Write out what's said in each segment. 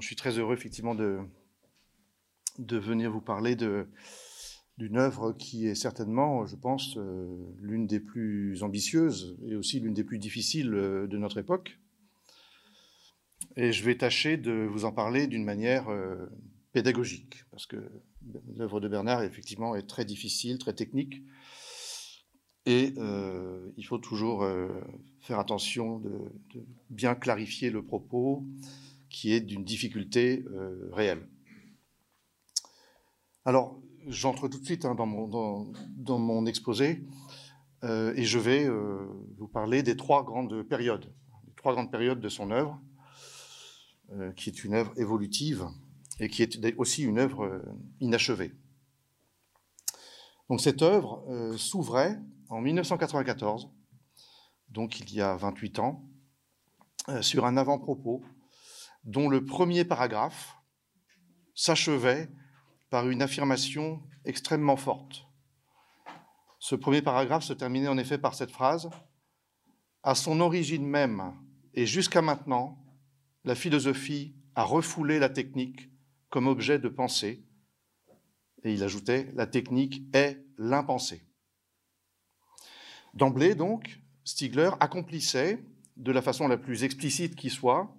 je suis très heureux effectivement de, venir vous parler d'une œuvre qui est certainement, je pense, euh, l'une des plus ambitieuses et aussi l'une des plus difficiles euh, de notre époque. Et je vais tâcher de vous en parler d'une manière euh, pédagogique, parce que l'œuvre de Bernard, effectivement, est très difficile, très technique, et il faut toujours faire attention de, bien clarifier le propos qui est d'une difficulté réelle. Alors, j'entre tout de suite hein, dans, mon, exposé euh, et je vais euh, vous parler des trois grandes périodes, les trois grandes périodes de son œuvre, euh, qui est une œuvre évolutive et qui est aussi une œuvre inachevée. Donc cette œuvre s'ouvrait en 1994, donc il y a 28 ans, sur un avant-propos dont le premier paragraphe s'achevait par une affirmation extrêmement forte. Ce premier paragraphe se terminait en effet par cette phrase À son origine même et jusqu'à maintenant, la philosophie a refoulé la technique comme objet de pensée. Et il ajoutait La technique est l'impensé. D'emblée, donc, Stigler accomplissait, de la façon la plus explicite qui soit,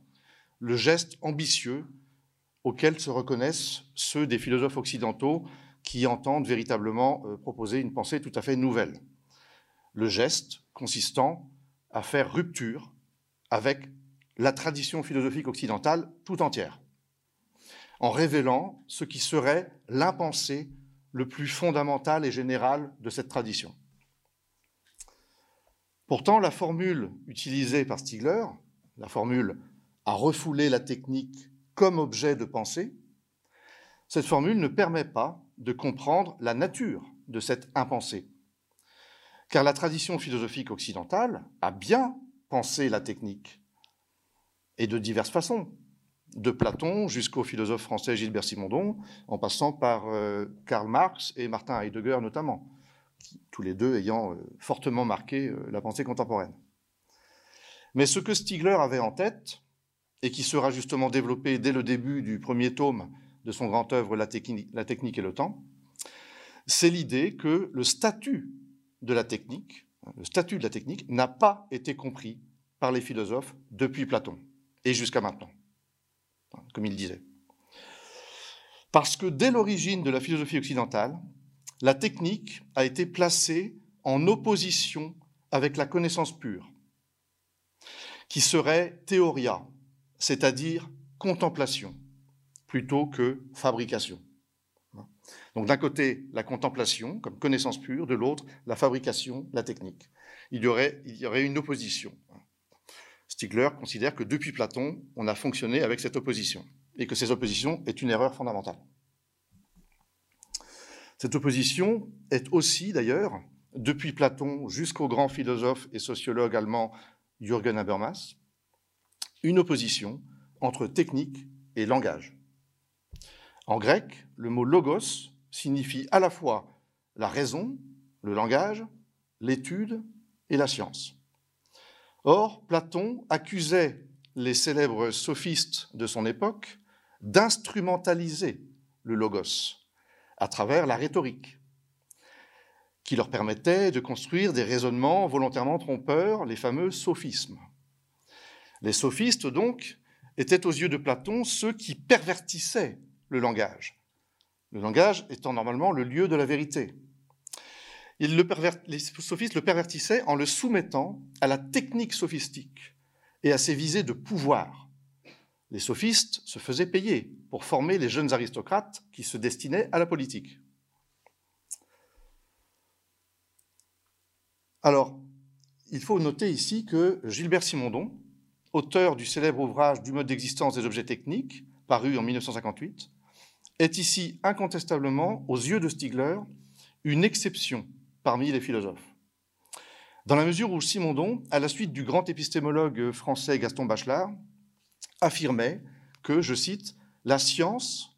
le geste ambitieux auxquels se reconnaissent ceux des philosophes occidentaux qui entendent véritablement euh, proposer une pensée tout à fait nouvelle. Le geste consistant à faire rupture avec la tradition philosophique occidentale tout entière, en révélant ce qui serait l'impensé le plus fondamental et général de cette tradition. Pourtant, la formule utilisée par Stigler, la formule à refouler la technique comme objet de pensée, cette formule ne permet pas de comprendre la nature de cette impensée. Car la tradition philosophique occidentale a bien pensé la technique, et de diverses façons, de Platon jusqu'au philosophe français Gilbert Simondon, en passant par euh, Karl Marx et Martin Heidegger notamment, tous les deux ayant euh, fortement marqué euh, la pensée contemporaine. Mais ce que Stigler avait en tête, et qui sera justement développé dès le début du premier tome de son grand œuvre La technique, et le temps, c'est l'idée que le statut de la technique, le statut de la technique n'a pas été compris par les philosophes depuis Platon et jusqu'à maintenant, comme il disait. Parce que dès l'origine de la philosophie occidentale, la technique a été placée en opposition avec la connaissance pure, qui serait théoria, c'est-à-dire contemplation, plutôt que fabrication. Donc d'un côté, la contemplation comme connaissance pure, de l'autre, la fabrication, la technique. Il y, aurait, une opposition. Stigler considère que depuis Platon, on a fonctionné avec cette opposition, et que cette opposition est une erreur fondamentale. Cette opposition est aussi, d'ailleurs, depuis Platon jusqu'au grand philosophe et sociologue allemand Jürgen Habermas, une opposition entre technique et langage. En grec, le mot logos signifie à la fois la raison, le langage, l'étude et la science. Or, Platon accusait les célèbres sophistes de son époque d'instrumentaliser le logos à travers la rhétorique, qui leur permettait de construire des raisonnements volontairement trompeurs, les fameux sophismes. Les sophistes, donc, étaient aux yeux de Platon ceux qui pervertissaient le langage, le langage étant normalement le lieu de la vérité. les sophistes le pervertissaient en le soumettant à la technique sophistique et à ses visées de pouvoir. Les sophistes se faisaient payer pour former les jeunes aristocrates qui se destinaient à la politique. Alors, il faut noter ici que Gilbert Simondon, auteur du célèbre ouvrage Du mode d'existence des objets techniques, paru en 1958, est ici incontestablement, aux yeux de Stigler, une exception parmi les philosophes. Dans la mesure où Simondon, à la suite du grand épistémologue français Gaston Bachelard, affirmait que, je cite, la science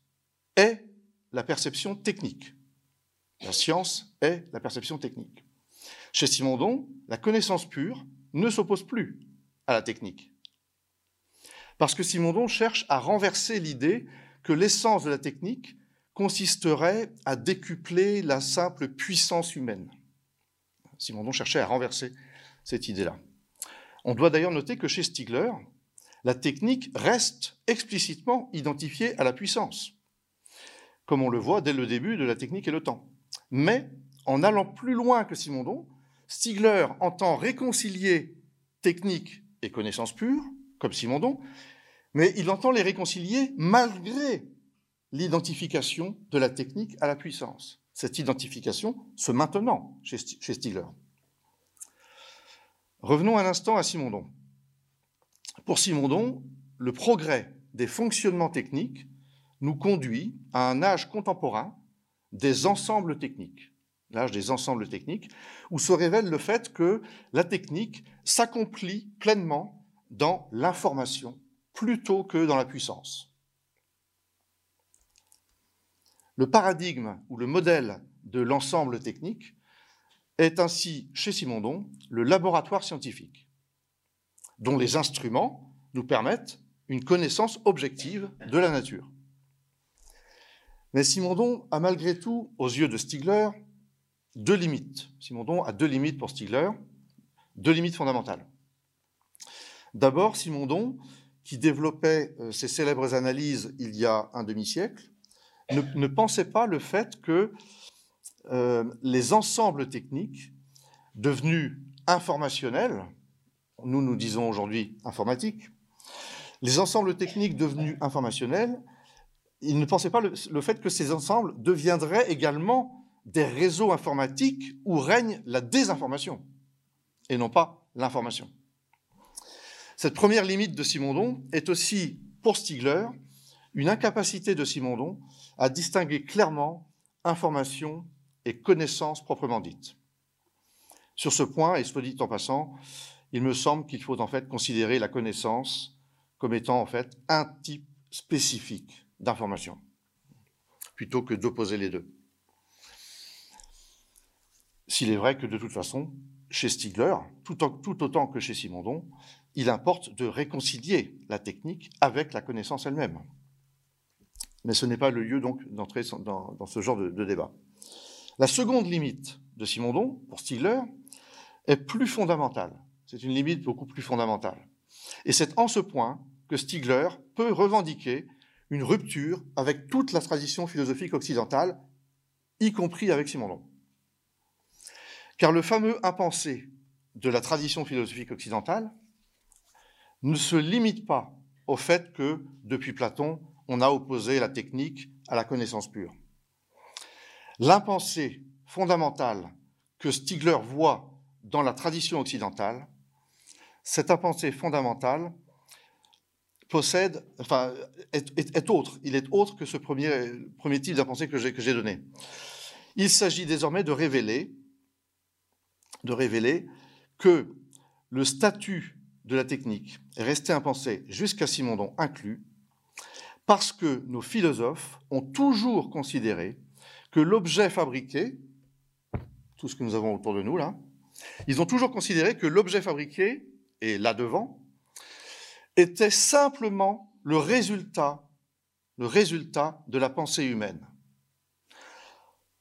est la perception technique. La science est la perception technique. Chez Simondon, la connaissance pure ne s'oppose plus à la technique. Parce que Simondon cherche à renverser l'idée que l'essence de la technique consisterait à décupler la simple puissance humaine. Simondon cherchait à renverser cette idée-là. On doit d'ailleurs noter que chez Stigler, la technique reste explicitement identifiée à la puissance, comme on le voit dès le début de la technique et le temps. Mais en allant plus loin que Simondon, Stigler entend réconcilier technique et connaissance pure, comme Simondon, mais il entend les réconcilier malgré l'identification de la technique à la puissance. Cette identification se maintenant chez Stigler. Revenons un instant à Simondon. Pour Simondon, le progrès des fonctionnements techniques nous conduit à un âge contemporain des ensembles techniques, l'âge des ensembles techniques, où se révèle le fait que la technique s'accomplit pleinement dans l'information plutôt que dans la puissance. Le paradigme ou le modèle de l'ensemble technique est ainsi, chez Simondon, le laboratoire scientifique, dont les instruments nous permettent une connaissance objective de la nature. Mais Simondon a malgré tout, aux yeux de Stigler, deux limites. Simondon a deux limites pour Stigler, deux limites fondamentales. D'abord, Simondon, qui développait euh, ses célèbres analyses il y a un demi-siècle, ne, pensait pas le fait que euh, les ensembles techniques devenus informationnels, nous nous disons aujourd'hui informatiques, les ensembles techniques devenus informationnels, il ne pensait pas le, fait que ces ensembles deviendraient également des réseaux informatiques où règne la désinformation et non pas l'information. Cette première limite de Simondon est aussi, pour Stigler, une incapacité de Simondon à distinguer clairement information et connaissance proprement dite. Sur ce point, et soit dit en passant, il me semble qu'il faut en fait considérer la connaissance comme étant en fait un type spécifique d'information, plutôt que d'opposer les deux. S'il est vrai que de toute façon, chez Stigler, tout, tout, autant que chez Simondon, il importe de réconcilier la technique avec la connaissance elle-même. Mais ce n'est pas le lieu donc d'entrer dans, ce genre de, de débat. La seconde limite de Simondon, pour Stigler, est plus fondamentale. C'est une limite beaucoup plus fondamentale. Et c'est en ce point que Stigler peut revendiquer une rupture avec toute la tradition philosophique occidentale, y compris avec Simondon. Car le fameux impensé de la tradition philosophique occidentale ne se limite pas au fait que, depuis Platon, on a opposé la technique à la connaissance pure. L'impensé fondamental que Stigler voit dans la tradition occidentale, cet impensé fondamental possède, enfin, est, autre. Il est autre que ce premier, premier type d'impensé que j'ai donné. Il s'agit désormais de révéler de révéler que le statut de la technique est resté impensé jusqu'à Simondon inclus, parce que nos philosophes ont toujours considéré que l'objet fabriqué, tout ce que nous avons autour de nous là, ils ont toujours considéré que l'objet fabriqué, et là devant, était simplement le résultat, le résultat de la pensée humaine,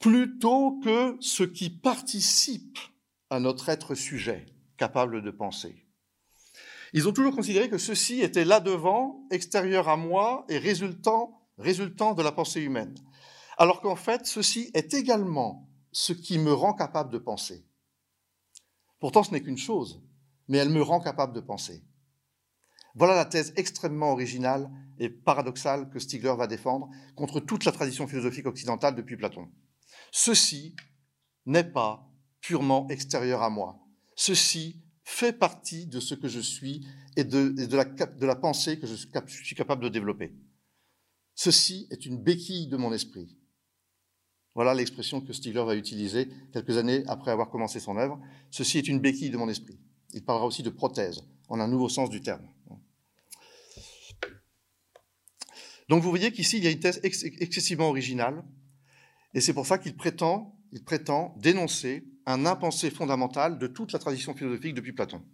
plutôt que ce qui participe à notre être sujet, capable de penser. Ils ont toujours considéré que ceci était là devant, extérieur à moi et résultant, résultant de la pensée humaine. Alors qu'en fait, ceci est également ce qui me rend capable de penser. Pourtant, ce n'est qu'une chose, mais elle me rend capable de penser. Voilà la thèse extrêmement originale et paradoxale que Stigler va défendre contre toute la tradition philosophique occidentale depuis Platon. Ceci n'est pas purement extérieur à moi. Ceci fait partie de ce que je suis et de, de, la, de la, pensée que je suis capable de développer. Ceci est une béquille de mon esprit. Voilà l'expression que Stigler va utiliser quelques années après avoir commencé son œuvre. Ceci est une béquille de mon esprit. Il parlera aussi de prothèse, en un nouveau sens du terme. Donc vous voyez qu'ici, il y a une thèse excessivement originale, et c'est pour ça qu'il prétend, il prétend dénoncer un impensé fondamental de toute la tradition philosophique depuis Platon.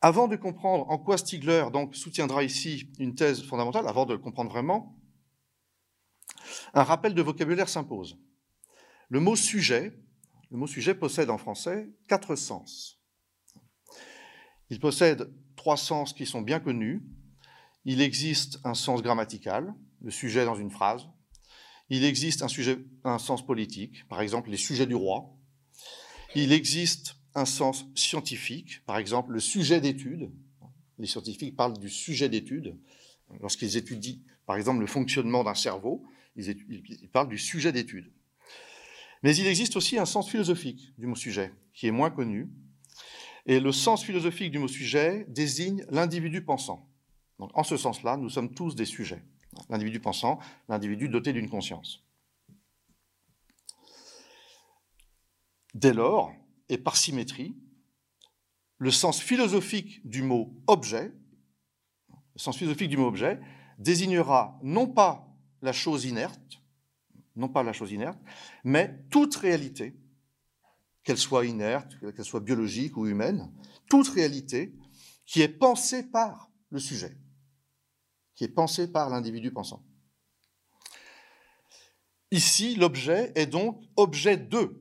Avant de comprendre en quoi Stigler soutiendra ici une thèse fondamentale, avant de le comprendre vraiment, un rappel de vocabulaire s'impose. Le mot sujet, le mot sujet possède en français quatre sens. Il possède trois sens qui sont bien connus. Il existe un sens grammatical, le sujet dans une phrase. Il existe un, sens politique, par exemple les sujets du roi. Il existe un sens scientifique, par exemple le sujet d'étude. Les scientifiques parlent du sujet d'étude. Lorsqu'ils étudient, par exemple, le fonctionnement d'un cerveau, ils, ils parlent du sujet d'étude. Mais il existe aussi un sens philosophique du mot sujet, qui est moins connu. Et le sens philosophique du mot sujet désigne l'individu pensant. Donc, en ce sens-là, nous sommes tous des sujets. L'individu pensant, l'individu doté d'une conscience. Dès lors, et par symétrie, le sens philosophique du mot objet, le sens philosophique du mot objet, désignera non pas la chose inerte, non pas la chose inerte, mais toute réalité, qu'elle soit inerte, qu'elle soit biologique ou humaine, toute réalité qui est pensée par le sujet, qui est pensée par l'individu pensant. Ici, l'objet est donc objet de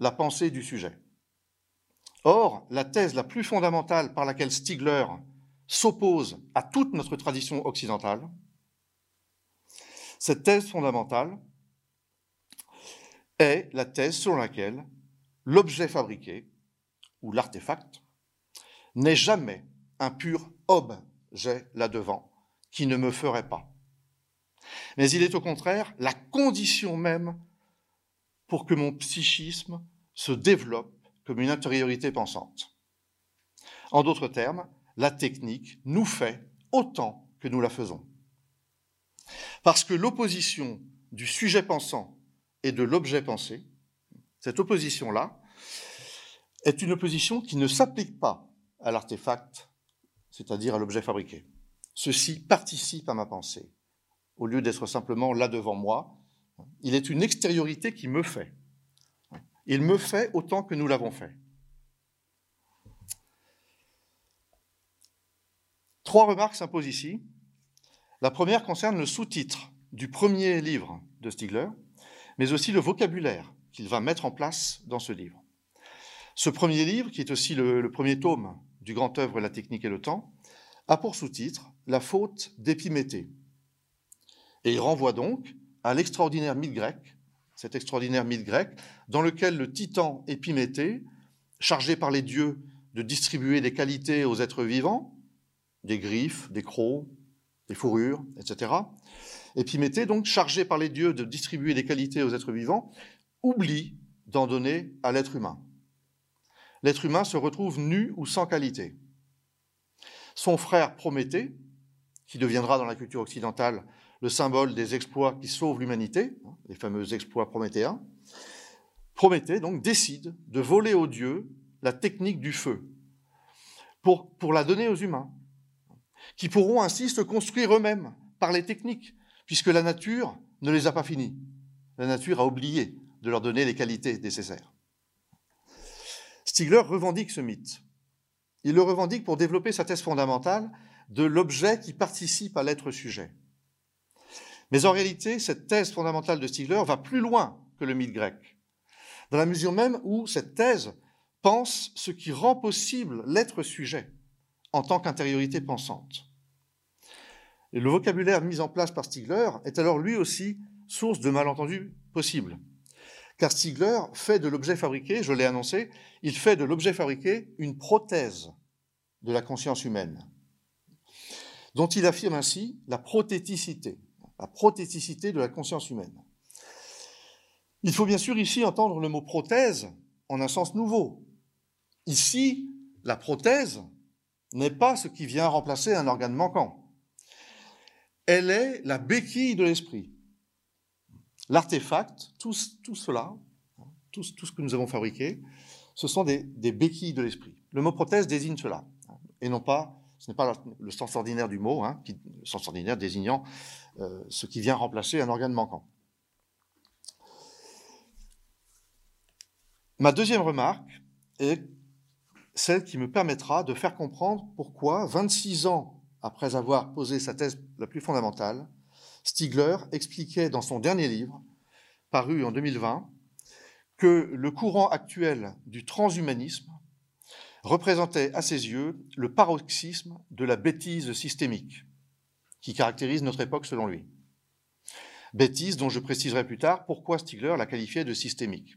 la pensée du sujet. Or, la thèse la plus fondamentale par laquelle Stigler s'oppose à toute notre tradition occidentale, cette thèse fondamentale est la thèse selon laquelle l'objet fabriqué, ou l'artefact, n'est jamais un pur objet là-devant, qui ne me ferait pas. Mais il est au contraire la condition même pour que mon psychisme se développe comme une intériorité pensante. En d'autres termes, la technique nous fait autant que nous la faisons. Parce que l'opposition du sujet pensant et de l'objet pensé, cette opposition-là, est une opposition qui ne s'applique pas à l'artefact, c'est-à-dire à, l'objet fabriqué. Ceci participe à ma pensée. Au lieu d'être simplement là devant moi, il est une extériorité qui me fait. Il me fait autant que nous l'avons fait. Trois remarques s'imposent ici. La première concerne le sous-titre du premier livre de Stigler, mais aussi le vocabulaire qu'il va mettre en place dans ce livre. Ce premier livre, qui est aussi le, premier tome du grand œuvre La technique et le temps, a pour sous-titre La faute d'Épiméthée. Et il renvoie donc à l'extraordinaire mythe grec, cet extraordinaire mythe grec, dans lequel le titan Épiméthée, chargé par les dieux de distribuer des qualités aux êtres vivants, des griffes, des crocs, des fourrures, etc. Épiméthée, donc chargé par les dieux de distribuer des qualités aux êtres vivants, oublie d'en donner à l'être humain. L'être humain se retrouve nu ou sans qualité. Son frère Prométhée, qui deviendra dans la culture occidentale le symbole des exploits qui sauvent l'humanité, hein, les fameux exploits prométhéens, Prométhée donc décide de voler aux dieux la technique du feu pour, pour la donner aux humains, qui pourront ainsi se construire eux-mêmes par les techniques, puisque la nature ne les a pas finis. La nature a oublié de leur donner les qualités nécessaires. Stigler revendique ce mythe. Il le revendique pour développer sa thèse fondamentale de l'objet qui participe à l'être sujet. Mais en réalité, cette thèse fondamentale de Stigler va plus loin que le mythe grec, dans la mesure même où cette thèse pense ce qui rend possible l'être sujet en tant qu'intériorité pensante. Et le vocabulaire mis en place par Stigler est alors lui aussi source de malentendus possibles. Car Stigler fait de l'objet fabriqué, je l'ai annoncé, il fait de l'objet fabriqué une prothèse de la conscience humaine, dont il affirme ainsi la prothéticité la prothéticité de la conscience humaine. Il faut bien sûr ici entendre le mot prothèse en un sens nouveau. Ici, la prothèse n'est pas ce qui vient remplacer un organe manquant. Elle est la béquille de l'esprit. L'artefact, tout, cela, tout, ce que nous avons fabriqué, ce sont des, des béquilles de l'esprit. Le mot prothèse désigne cela, et non pas ce n'est pas le sens ordinaire du mot, hein, le sens ordinaire désignant euh, ce qui vient remplacer un organe manquant. Ma deuxième remarque est celle qui me permettra de faire comprendre pourquoi, 26 ans après avoir posé sa thèse la plus fondamentale, Stigler expliquait dans son dernier livre, paru en 2020, que le courant actuel du transhumanisme représentait à ses yeux le paroxysme de la bêtise systémique qui caractérise notre époque selon lui. Bêtise dont je préciserai plus tard pourquoi Stigler la qualifiait de systémique.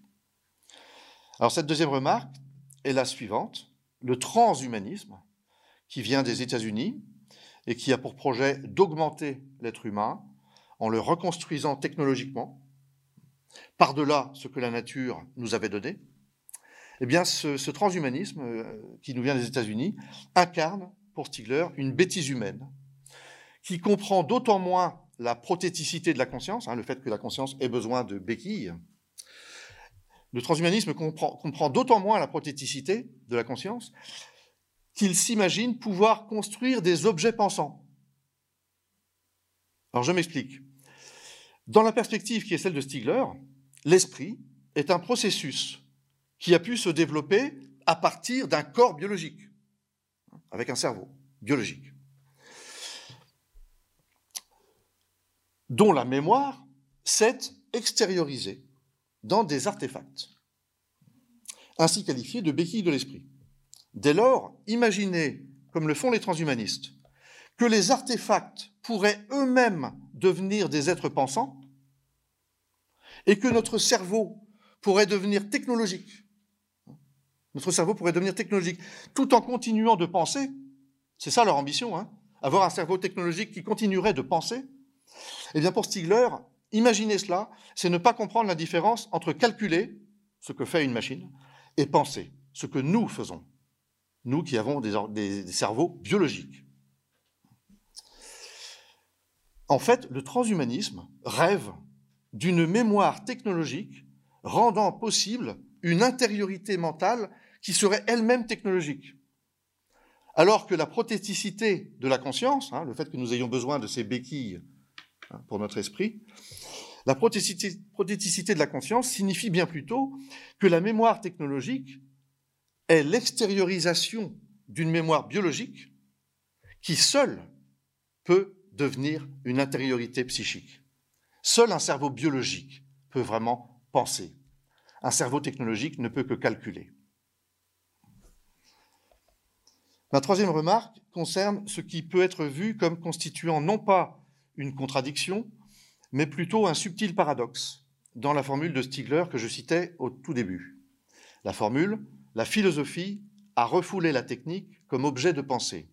Alors cette deuxième remarque est la suivante. Le transhumanisme, qui vient des États-Unis et qui a pour projet d'augmenter l'être humain en le reconstruisant technologiquement, par-delà ce que la nature nous avait donné, eh bien, ce, transhumanisme euh, qui nous vient des États-Unis incarne pour Stigler une bêtise humaine qui comprend d'autant moins la prothéticité de la conscience, hein, le fait que la conscience ait besoin de béquilles. Le transhumanisme comprend, comprend d'autant moins la prothéticité de la conscience qu'il s'imagine pouvoir construire des objets pensants. Alors je m'explique. Dans la perspective qui est celle de Stigler, l'esprit est un processus qui a pu se développer à partir d'un corps biologique, avec un cerveau biologique, dont la mémoire s'est extériorisée dans des artefacts, ainsi qualifiés de béquilles de l'esprit. Dès lors, imaginez, comme le font les transhumanistes, que les artefacts pourraient eux-mêmes devenir des êtres pensants et que notre cerveau pourrait devenir technologique. Notre cerveau pourrait devenir technologique tout en continuant de penser. C'est ça leur ambition, hein avoir un cerveau technologique qui continuerait de penser. Eh bien, pour Stigler, imaginer cela, c'est ne pas comprendre la différence entre calculer, ce que fait une machine, et penser, ce que nous faisons nous qui avons des, cerveaux biologiques. En fait, le transhumanisme rêve d'une mémoire technologique rendant possible une intériorité mentale qui serait elle-même technologique. Alors que la prothéticité de la conscience, hein, le fait que nous ayons besoin de ces béquilles hein, pour notre esprit, la prothéticité de la conscience signifie bien plutôt que la mémoire technologique est l'extériorisation d'une mémoire biologique qui seule peut devenir une intériorité psychique. Seul un cerveau biologique peut vraiment penser. Un cerveau technologique ne peut que calculer. Ma troisième remarque concerne ce qui peut être vu comme constituant non pas une contradiction, mais plutôt un subtil paradoxe dans la formule de Stigler que je citais au tout début. La formule la philosophie a refoulé la technique comme objet de pensée.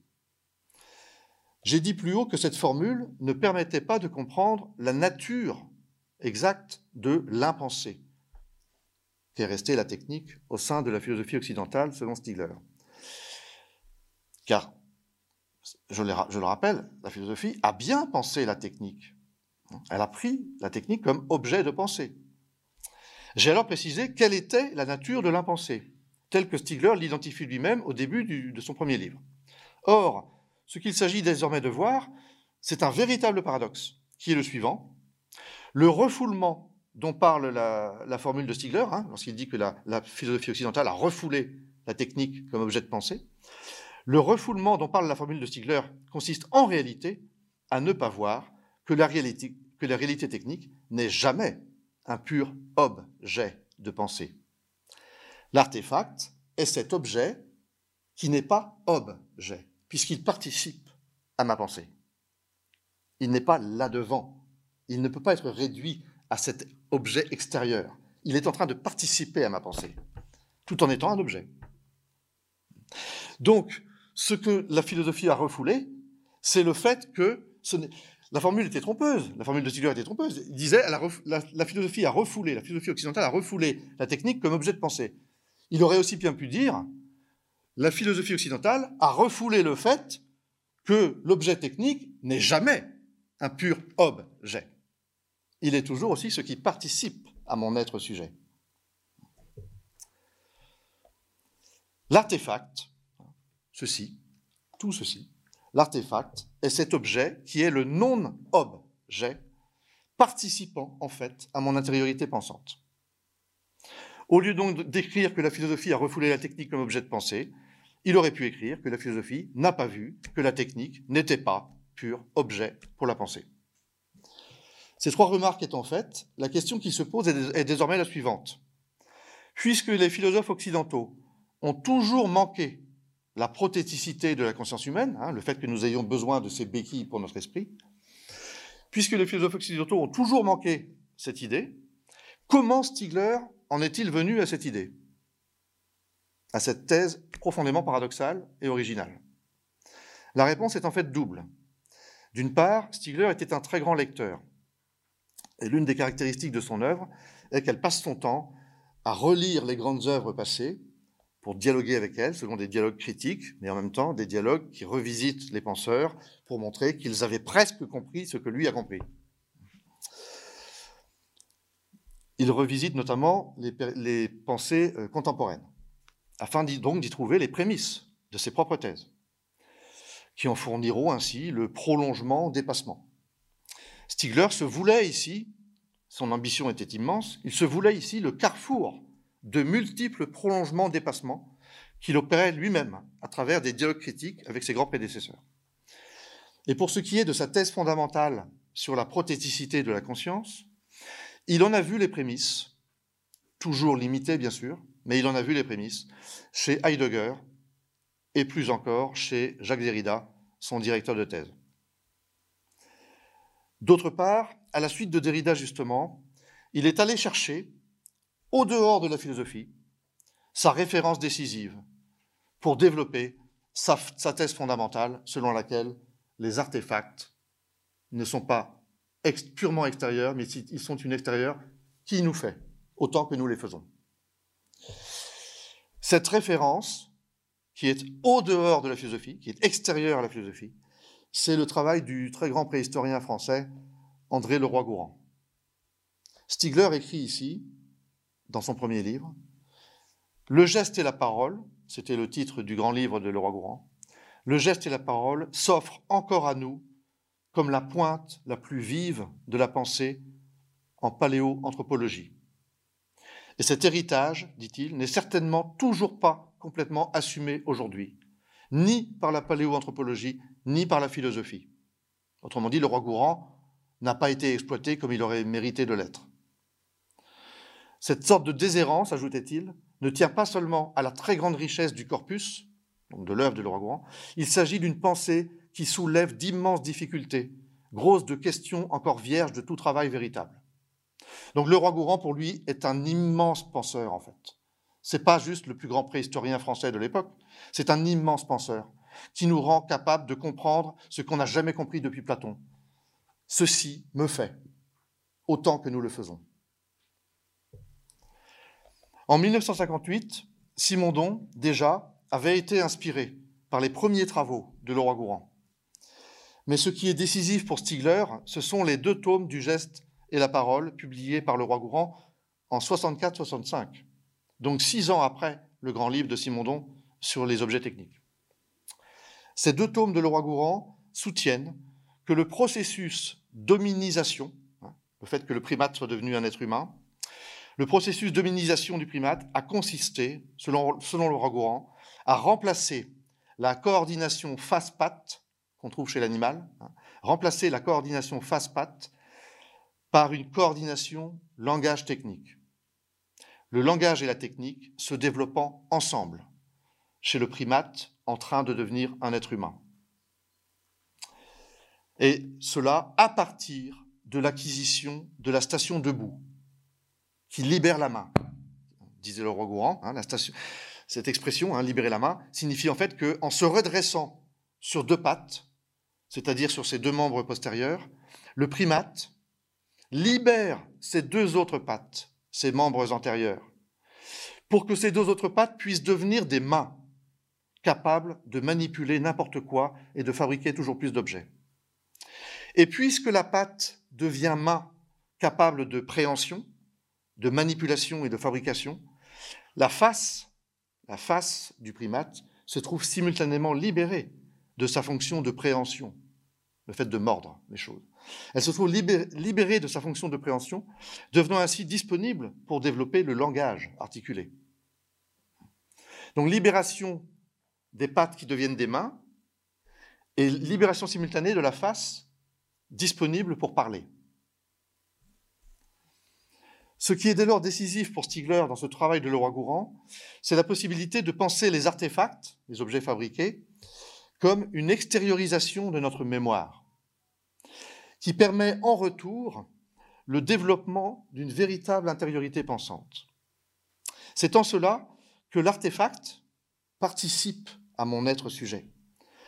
J'ai dit plus haut que cette formule ne permettait pas de comprendre la nature exacte de l'impensé, qui est restée la technique au sein de la philosophie occidentale selon Stigler. Car, je, le rappelle, la philosophie a bien pensé la technique. Elle a pris la technique comme objet de pensée. J'ai alors précisé quelle était la nature de l'impensé tel que Stigler l'identifie lui-même au début de son premier livre. Or, ce qu'il s'agit désormais de voir, c'est un véritable paradoxe, qui est le suivant. Le refoulement dont parle la, formule de Stigler, hein, lorsqu'il dit que la, philosophie occidentale a refoulé la technique comme objet de pensée, le refoulement dont parle la formule de Stigler consiste en réalité à ne pas voir que la réalité, technique n'est jamais un pur objet de pensée. L'artefact est cet objet qui n'est pas objet, puisqu'il participe à ma pensée. Il n'est pas là-devant. Il ne peut pas être réduit à cet objet extérieur. Il est en train de participer à ma pensée, tout en étant un objet. Donc, ce que la philosophie a refoulé, c'est le fait que la formule était trompeuse, la formule de Stigler était trompeuse. Il disait la, philosophie a refoulé, la philosophie occidentale a refoulé la technique comme objet de pensée. Il aurait aussi bien pu dire la philosophie occidentale a refoulé le fait que l'objet technique n'est jamais un pur objet. Il est toujours aussi ce qui participe à mon être sujet. L'artefact, ceci, tout ceci, l'artefact est cet objet qui est le non-objet, participant en fait à mon intériorité pensante. Au lieu donc d'écrire que la philosophie a refoulé la technique comme objet de pensée, il aurait pu écrire que la philosophie n'a pas vu que la technique n'était pas pur objet pour la pensée. Ces trois remarques étant faites, la question qui se pose est désormais la suivante. Puisque les philosophes occidentaux ont toujours manqué la prothéticité de la conscience humaine, hein, le fait que nous ayons besoin de ces béquilles pour notre esprit, puisque les philosophes occidentaux ont toujours manqué cette idée, comment Stigler en est-il venu à cette idée À cette thèse profondément paradoxale et originale? La réponse est en fait double. D'une part, Stigler était un très grand lecteur. Et l'une des caractéristiques de son œuvre est qu'elle passe son temps à relire les grandes œuvres passées pour dialoguer avec elles, selon des dialogues critiques, mais en même temps des dialogues qui revisitent les penseurs pour montrer qu'ils avaient presque compris ce que lui a compris. Il revisite notamment les, pensées euh, contemporaines, afin donc d'y trouver les prémices de ses propres thèses, qui en fourniront ainsi le prolongement dépassement. Stigler se voulait ici, son ambition était immense, il se voulait ici le carrefour de multiples prolongements dépassements qu'il opérait lui-même à travers des dialogues critiques avec ses grands prédécesseurs. Et pour ce qui est de sa thèse fondamentale sur la prothéticité de la conscience, il en a vu les prémices, toujours limitées bien sûr, mais il en a vu les prémices chez Heidegger et plus encore chez Jacques Derrida, son directeur de thèse. D'autre part, à la suite de Derrida justement, il est allé chercher au dehors de la philosophie, sa référence décisive pour développer sa, thèse fondamentale selon laquelle les artefacts ne sont pas purement extérieurs, mais ils sont une extérieure qui nous fait, autant que nous les faisons. Cette référence, qui est au dehors de la philosophie, qui est extérieure à la philosophie, c'est le travail du très grand préhistorien français André Leroy-Gourand. Stigler écrit ici dans son premier livre. Le geste et la parole, c'était le titre du grand livre de Leroy-Gourand, le geste et la parole s'offrent encore à nous comme la pointe la plus vive de la pensée en paléoanthropologie. Et cet héritage, dit-il, n'est certainement toujours pas complètement assumé aujourd'hui, ni par la paléoanthropologie, ni par la philosophie. Autrement dit, le roi Gourand n'a pas été exploité comme il aurait mérité de l'être. Cette sorte de déshérence, ajoutait-il, ne tient pas seulement à la très grande richesse du corpus, donc de l'œuvre de Leroy Gourand, il s'agit d'une pensée qui soulève d'immenses difficultés, grosses de questions encore vierges de tout travail véritable. Donc le roi Gourand, pour lui, est un immense penseur, en fait. C'est pas juste le plus grand préhistorien français de l'époque, c'est un immense penseur qui nous rend capable de comprendre ce qu'on n'a jamais compris depuis Platon. Ceci me fait, autant que nous le faisons. En 1958, Simondon, déjà, avait été inspiré par les premiers travaux de Leroy Gourand. Mais ce qui est décisif pour Stigler, ce sont les deux tomes du geste et la parole publiés par Leroy Gourand en 64-65, donc six ans après le grand livre de Simondon sur les objets techniques. Ces deux tomes de Leroy Gourand soutiennent que le processus d'hominisation, hein, le fait que le primate soit devenu un être humain, le processus d'hominisation du primate a consisté, selon, selon le Gourand, à remplacer la coordination face-patte qu'on trouve chez l'animal, hein, remplacer la coordination face-patte par une coordination langage technique. Le langage et la technique se développant ensemble chez le primate en train de devenir un être humain. Et cela à partir de l'acquisition de la station debout, qui libère la main, disait le roi Gourand. Hein, cette expression, hein, libérer la main, signifie en fait qu'en se redressant sur deux pattes, c'est-à-dire sur ses deux membres postérieurs, le primate libère ses deux autres pattes, ses membres antérieurs, pour que ces deux autres pattes puissent devenir des mains capables de manipuler n'importe quoi et de fabriquer toujours plus d'objets. Et puisque la patte devient main capable de préhension, de manipulation et de fabrication, la face, la face du primate se trouve simultanément libérée de sa fonction de préhension, le fait de mordre les choses. Elle se trouve libérée de sa fonction de préhension, devenant ainsi disponible pour développer le langage articulé. Donc libération des pattes qui deviennent des mains, et libération simultanée de la face disponible pour parler. Ce qui est dès lors décisif pour Stigler dans ce travail de Leroy-Gourand, c'est la possibilité de penser les artefacts, les objets fabriqués, comme une extériorisation de notre mémoire, qui permet en retour le développement d'une véritable intériorité pensante. C'est en cela que l'artefact participe à mon être sujet.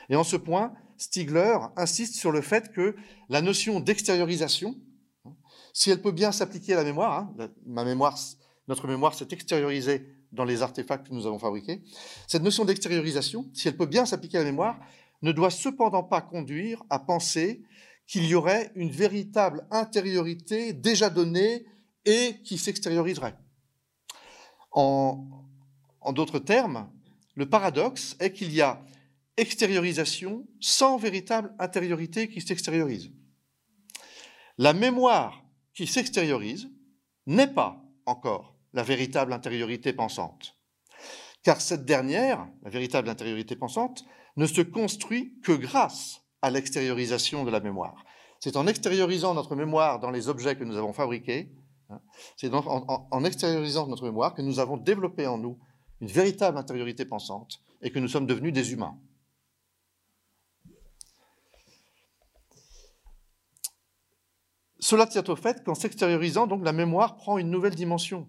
Et en ce point, Stigler insiste sur le fait que la notion d'extériorisation, si elle peut bien s'appliquer à la mémoire, hein, ma mémoire, notre mémoire s'est extériorisée dans les artefacts que nous avons fabriqués, cette notion d'extériorisation, si elle peut bien s'appliquer à la mémoire, ne doit cependant pas conduire à penser qu'il y aurait une véritable intériorité déjà donnée et qui s'extérioriserait. En, en d'autres termes, le paradoxe est qu'il y a extériorisation sans véritable intériorité qui s'extériorise. La mémoire qui s'extériorise n'est pas encore la véritable intériorité pensante, car cette dernière, la véritable intériorité pensante, ne se construit que grâce à l'extériorisation de la mémoire. C'est en extériorisant notre mémoire dans les objets que nous avons fabriqués, hein, c'est en, en extériorisant notre mémoire que nous avons développé en nous une véritable intériorité pensante et que nous sommes devenus des humains. Cela tient au fait qu'en s'extériorisant, donc, la mémoire prend une nouvelle dimension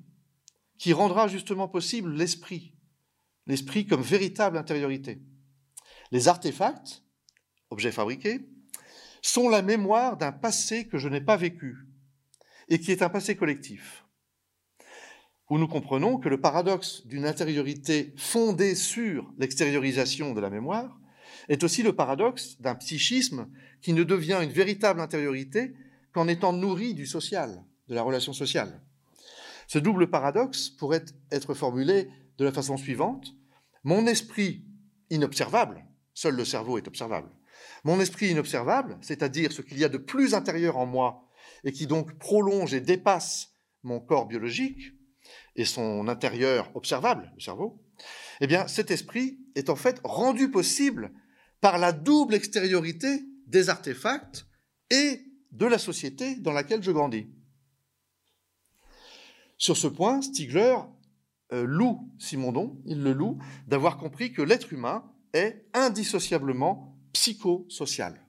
qui rendra justement possible l'esprit, l'esprit comme véritable intériorité. Les artefacts, objets fabriqués, sont la mémoire d'un passé que je n'ai pas vécu et qui est un passé collectif. Où nous comprenons que le paradoxe d'une intériorité fondée sur l'extériorisation de la mémoire est aussi le paradoxe d'un psychisme qui ne devient une véritable intériorité qu'en étant nourri du social, de la relation sociale. Ce double paradoxe pourrait être formulé de la façon suivante. Mon esprit inobservable, seul le cerveau est observable, mon esprit inobservable, c'est-à-dire ce qu'il y a de plus intérieur en moi et qui donc prolonge et dépasse mon corps biologique et son intérieur observable, le cerveau, eh bien cet esprit est en fait rendu possible par la double extériorité des artefacts et de la société dans laquelle je grandis. Sur ce point, Stigler euh, loue Simondon, il le loue, d'avoir compris que l'être humain est indissociablement psychosocial.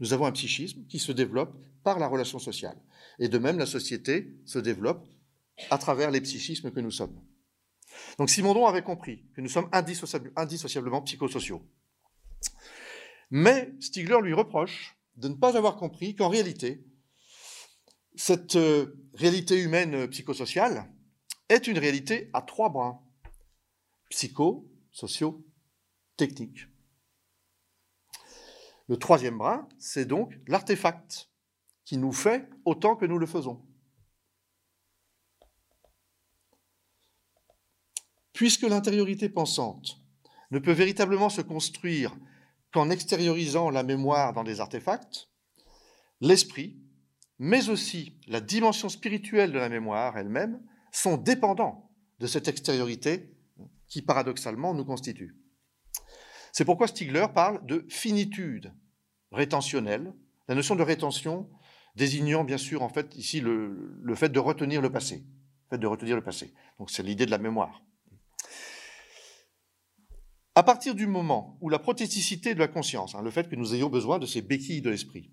Nous avons un psychisme qui se développe par la relation sociale. Et de même, la société se développe à travers les psychismes que nous sommes. Donc Simondon avait compris que nous sommes indissociablement psychosociaux. Mais Stigler lui reproche de ne pas avoir compris qu'en réalité, cette euh, réalité humaine euh, psychosociale est une réalité à trois bras psycho, socio, technique. Le troisième bras, c'est donc l'artefact qui nous fait autant que nous le faisons. Puisque l'intériorité pensante ne peut véritablement se construire qu'en extériorisant la mémoire dans des artefacts, l'esprit, mais aussi la dimension spirituelle de la mémoire elle-même, sont dépendants de cette extériorité qui paradoxalement nous constitue. C'est pourquoi Stigler parle de finitude rétentionnelle, la notion de rétention désignant bien sûr en fait ici le, le fait de retenir le passé, le fait de retenir le passé. Donc c'est l'idée de la mémoire. À partir du moment où la protesticité de la conscience, hein, le fait que nous ayons besoin de ces béquilles de l'esprit,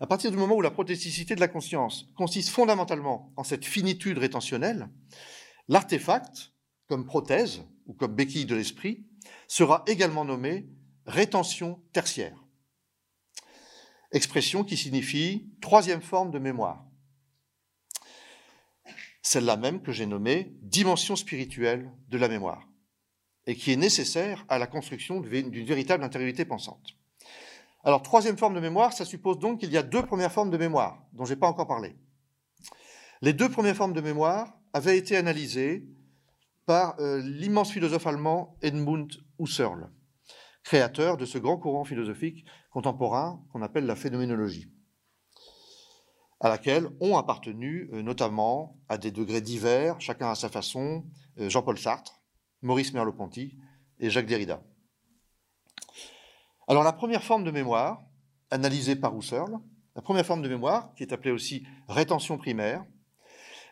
à partir du moment où la protesticité de la conscience consiste fondamentalement en cette finitude rétentionnelle, l'artefact, comme prothèse ou comme béquille de l'esprit, sera également nommé rétention tertiaire. Expression qui signifie troisième forme de mémoire. Celle-là même que j'ai nommée dimension spirituelle de la mémoire et qui est nécessaire à la construction d'une véritable intériorité pensante. Alors, troisième forme de mémoire, ça suppose donc qu'il y a deux premières formes de mémoire, dont je n'ai pas encore parlé. Les deux premières formes de mémoire avaient été analysées par euh, l'immense philosophe allemand Edmund Husserl, créateur de ce grand courant philosophique contemporain qu'on appelle la phénoménologie, à laquelle ont appartenu euh, notamment, à des degrés divers, chacun à sa façon, euh, Jean-Paul Sartre, Maurice Merleau-Ponty et Jacques Derrida. Alors la première forme de mémoire, analysée par Husserl, la première forme de mémoire, qui est appelée aussi rétention primaire,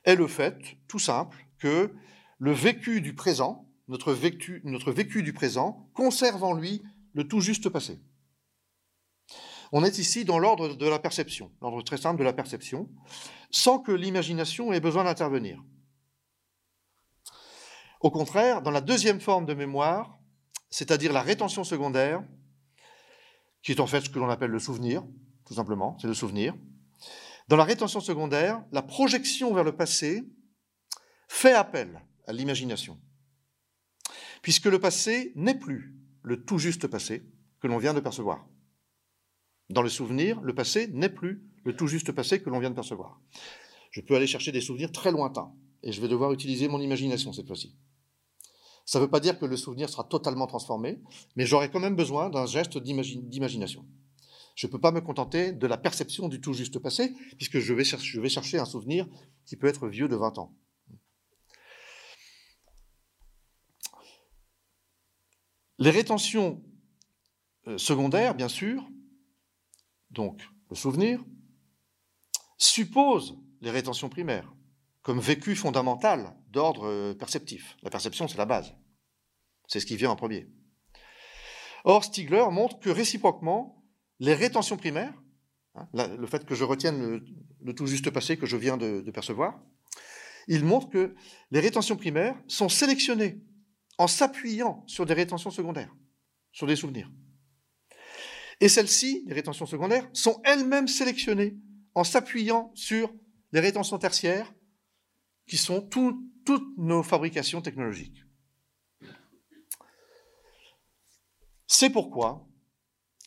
est le fait, tout simple, que le vécu du présent, notre vécu, notre vécu du présent, conserve en lui le tout juste passé. On est ici dans l'ordre de la perception, l'ordre très simple de la perception, sans que l'imagination ait besoin d'intervenir. Au contraire, dans la deuxième forme de mémoire, c'est-à-dire la rétention secondaire, qui est en fait ce que l'on appelle le souvenir, tout simplement, c'est le souvenir. Dans la rétention secondaire, la projection vers le passé fait appel à l'imagination, puisque le passé n'est plus le tout juste passé que l'on vient de percevoir. Dans le souvenir, le passé n'est plus le tout juste passé que l'on vient de percevoir. Je peux aller chercher des souvenirs très lointains, et je vais devoir utiliser mon imagination cette fois-ci. Ça ne veut pas dire que le souvenir sera totalement transformé, mais j'aurai quand même besoin d'un geste d'imagination. Je ne peux pas me contenter de la perception du tout juste passé, puisque je vais, chercher, un souvenir qui peut être vieux de 20 ans. Les rétentions euh, secondaires, bien sûr, donc le souvenir, supposent les rétentions primaires comme vécu fondamental d'ordre euh, perceptif. La perception, c'est la base. C'est ce qui vient en premier. Or, Stigler montre que réciproquement, les rétentions primaires, hein, le fait que je retienne le, tout juste passé que je viens de, de percevoir, il montre que les rétentions primaires sont sélectionnées en s'appuyant sur des rétentions secondaires, sur des souvenirs. Et celles-ci, les rétentions secondaires, sont elles-mêmes sélectionnées en s'appuyant sur les rétentions tertiaires qui sont toutes nos fabrications technologiques. C'est pourquoi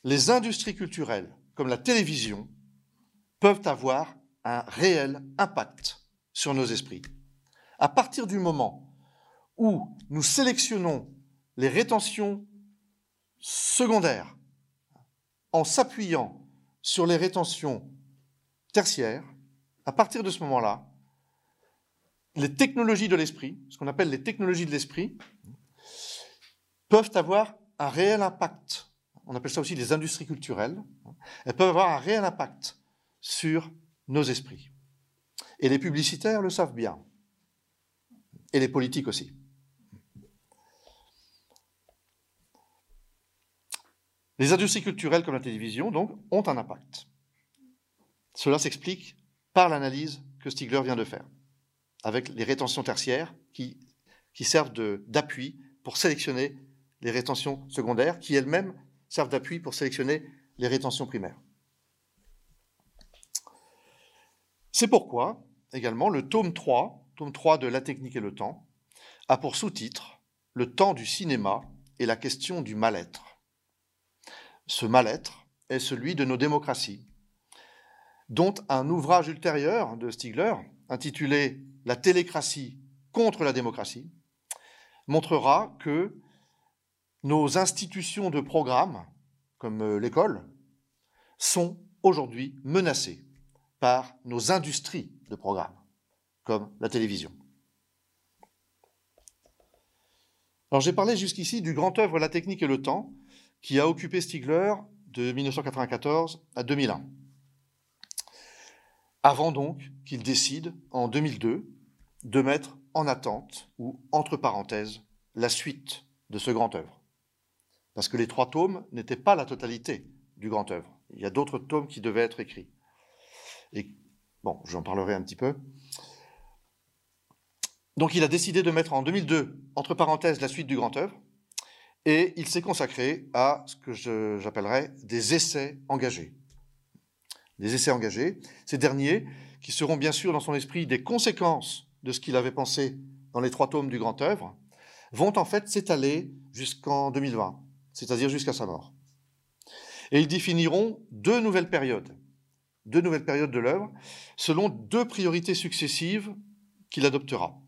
les industries culturelles, comme la télévision, peuvent avoir un réel impact sur nos esprits. À partir du moment où nous sélectionnons les rétentions secondaires en s'appuyant sur les rétentions tertiaires, à partir de ce moment-là, les technologies de l'esprit, ce qu'on appelle les technologies de l'esprit, peuvent avoir un réel impact. On appelle ça aussi les industries culturelles. Elles peuvent avoir un réel impact sur nos esprits. Et les publicitaires le savent bien. Et les politiques aussi. Les industries culturelles comme la télévision, donc, ont un impact. Cela s'explique par l'analyse que Stigler vient de faire avec les rétentions tertiaires qui, servent d'appui pour sélectionner les rétentions secondaires, qui elles-mêmes servent d'appui pour sélectionner les rétentions primaires. C'est pourquoi, également, le tome 3, tome 3 de La technique et le temps, a pour sous-titre Le temps du cinéma et la question du mal-être. Ce mal-être est celui de nos démocraties, dont un ouvrage ultérieur de Stigler, intitulé la télécratie contre la démocratie, montrera que nos institutions de programme, comme euh, l'école, sont aujourd'hui menacées par nos industries de programme, comme la télévision. J'ai parlé jusqu'ici du grand œuvre La technique et le temps, qui a occupé Stigler de 1994 à 2001 avant donc qu'il décide, en 2002, de mettre en attente, ou entre parenthèses, la suite de ce grand œuvre. Parce que les trois tomes n'étaient pas la totalité du grand œuvre. Il y a d'autres tomes qui devaient être écrits. Et bon, j'en parlerai un petit peu. Donc il a décidé de mettre en 2002, entre parenthèses, la suite du grand œuvre, et il s'est consacré à ce que j'appellerais des essais engagés des essais engagés. Ces derniers, qui seront bien sûr dans son esprit des conséquences de ce qu'il avait pensé dans les trois tomes du grand œuvre, vont en fait s'étaler jusqu'en 2020, c'est-à-dire jusqu'à sa mort. Et ils définiront deux nouvelles périodes, deux nouvelles périodes de l'œuvre, selon deux priorités successives qu'il adoptera.